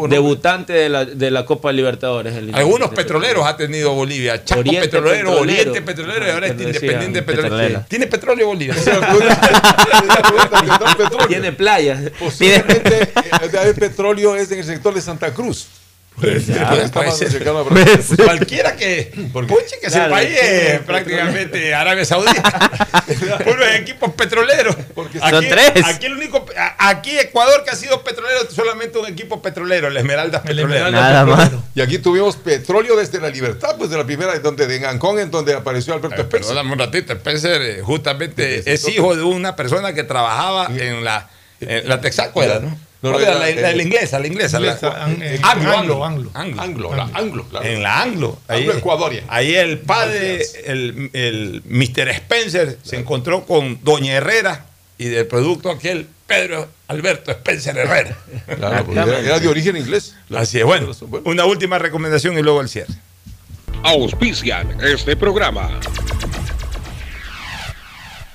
Debutante de la, de la Copa Libertadores. el Algunos petroleros ha tenido Bolivia. Chaco Oriente Petrolero, Petrolero. Oriente Petrolero y ahora este Decía, Independiente Petrolero. ¿Tiene petróleo Bolivia? Tiene playas. Posiblemente eh, hay petróleo es en el sector de Santa Cruz. Pues, Ya, cercano a Puede Brasil. ser. Cualquiera que. Puche, que Claro, país tiene es petróleo. prácticamente Arabia Saudita. Puros equipos petroleros. Son tres. Aquí, el único, aquí Ecuador que ha sido petrolero, solamente un equipo petrolero, el Esmeraldas Petrolero. Nada más. Y aquí tuvimos petróleo desde la libertad, pues de la primera, donde de Ancón, en donde apareció Alberto Spencer. Perdóname un ratito, Spencer eh, justamente es hijo de una persona que trabajaba en la, en la Texaco, era, ¿no? No, ¿Cuál no, la, la- la inglesa, la inglesa. la- inglesa, an- eh, anglo, anglo, anglo, anglo. Anglo, la anglo, claro. En la anglo. Ahí, Anglo ahí el padre, el, el Mr. Spencer, se encontró con Doña Herrera y del producto aquel Pedro Alberto Spencer Herrera. Claro, porque era, era de origen inglés. Así es, bueno. Una última recomendación y luego el cierre. Auspician este programa.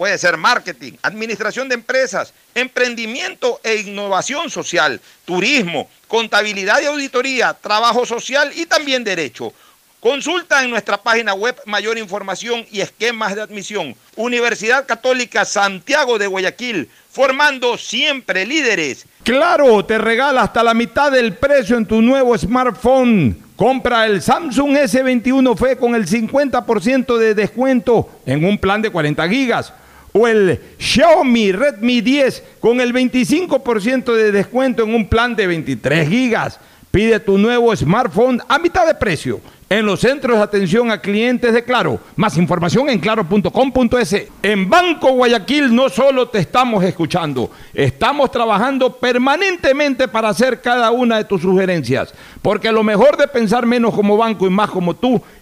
Puede ser marketing, administración de empresas, emprendimiento e innovación social, turismo, contabilidad y auditoría, trabajo social y también derecho. Consulta en nuestra página web mayor información y esquemas de admisión. Universidad Católica Santiago de Guayaquil, formando siempre líderes. Claro, te regala hasta la mitad del precio en tu nuevo smartphone. Compra el Samsung S21 FE con el 50% de descuento en un plan de 40 gigas. O el Xiaomi Redmi 10 con el 25% de descuento en un plan de 23 gigas. Pide tu nuevo smartphone a mitad de precio en los centros de atención a clientes de Claro. Más información en claro.com.es. En Banco Guayaquil no solo te estamos escuchando, estamos trabajando permanentemente para hacer cada una de tus sugerencias. Porque lo mejor de pensar menos como banco y más como tú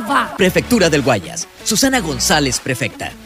va. Prefectura del Guayas. Susana González, prefecta.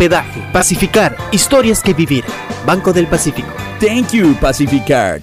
hospedaje. Pacificar, historias que vivir. Banco del Pacífico. Thank you, Pacificard.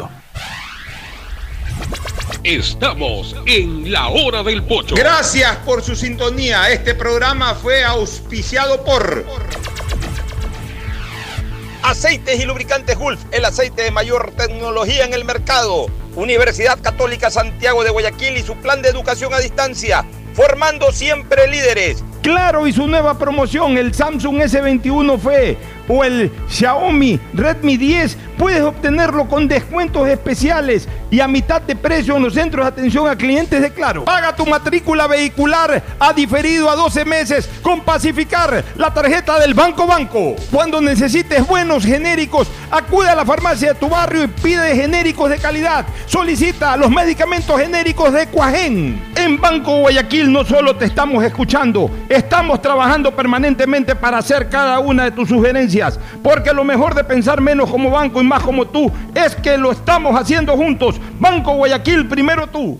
Estamos en la hora del pocho. Gracias por su sintonía. Este programa fue auspiciado por Aceites y Lubricantes Gulf, el aceite de mayor tecnología en el mercado. Universidad Católica Santiago de Guayaquil y su plan de educación a distancia, formando siempre líderes. Claro, y su nueva promoción, el Samsung S21 FE o el Xiaomi Redmi 10, puedes obtenerlo con descuentos especiales y a mitad de precio en los centros de atención a clientes de Claro. Paga tu matrícula vehicular a diferido a 12 meses con Pacificar, la tarjeta del Banco Banco. Cuando necesites buenos genéricos, acude a la farmacia de tu barrio y pide genéricos de calidad. Solicita los medicamentos genéricos de Cuajén. En Banco Guayaquil no solo te estamos escuchando, estamos trabajando permanentemente para hacer cada una de tus sugerencias, porque lo mejor de pensar menos como banco y más como tú es que lo estamos haciendo juntos. Banco Guayaquil, primero tú.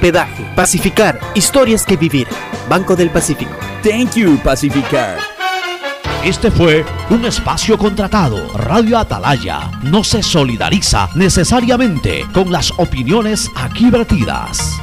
hospedaje. Pacificar, historias que vivir. Banco del Pacífico. Thank you, Pacificar. Este fue un espacio contratado. Radio Atalaya no se solidariza necesariamente con las opiniones aquí vertidas.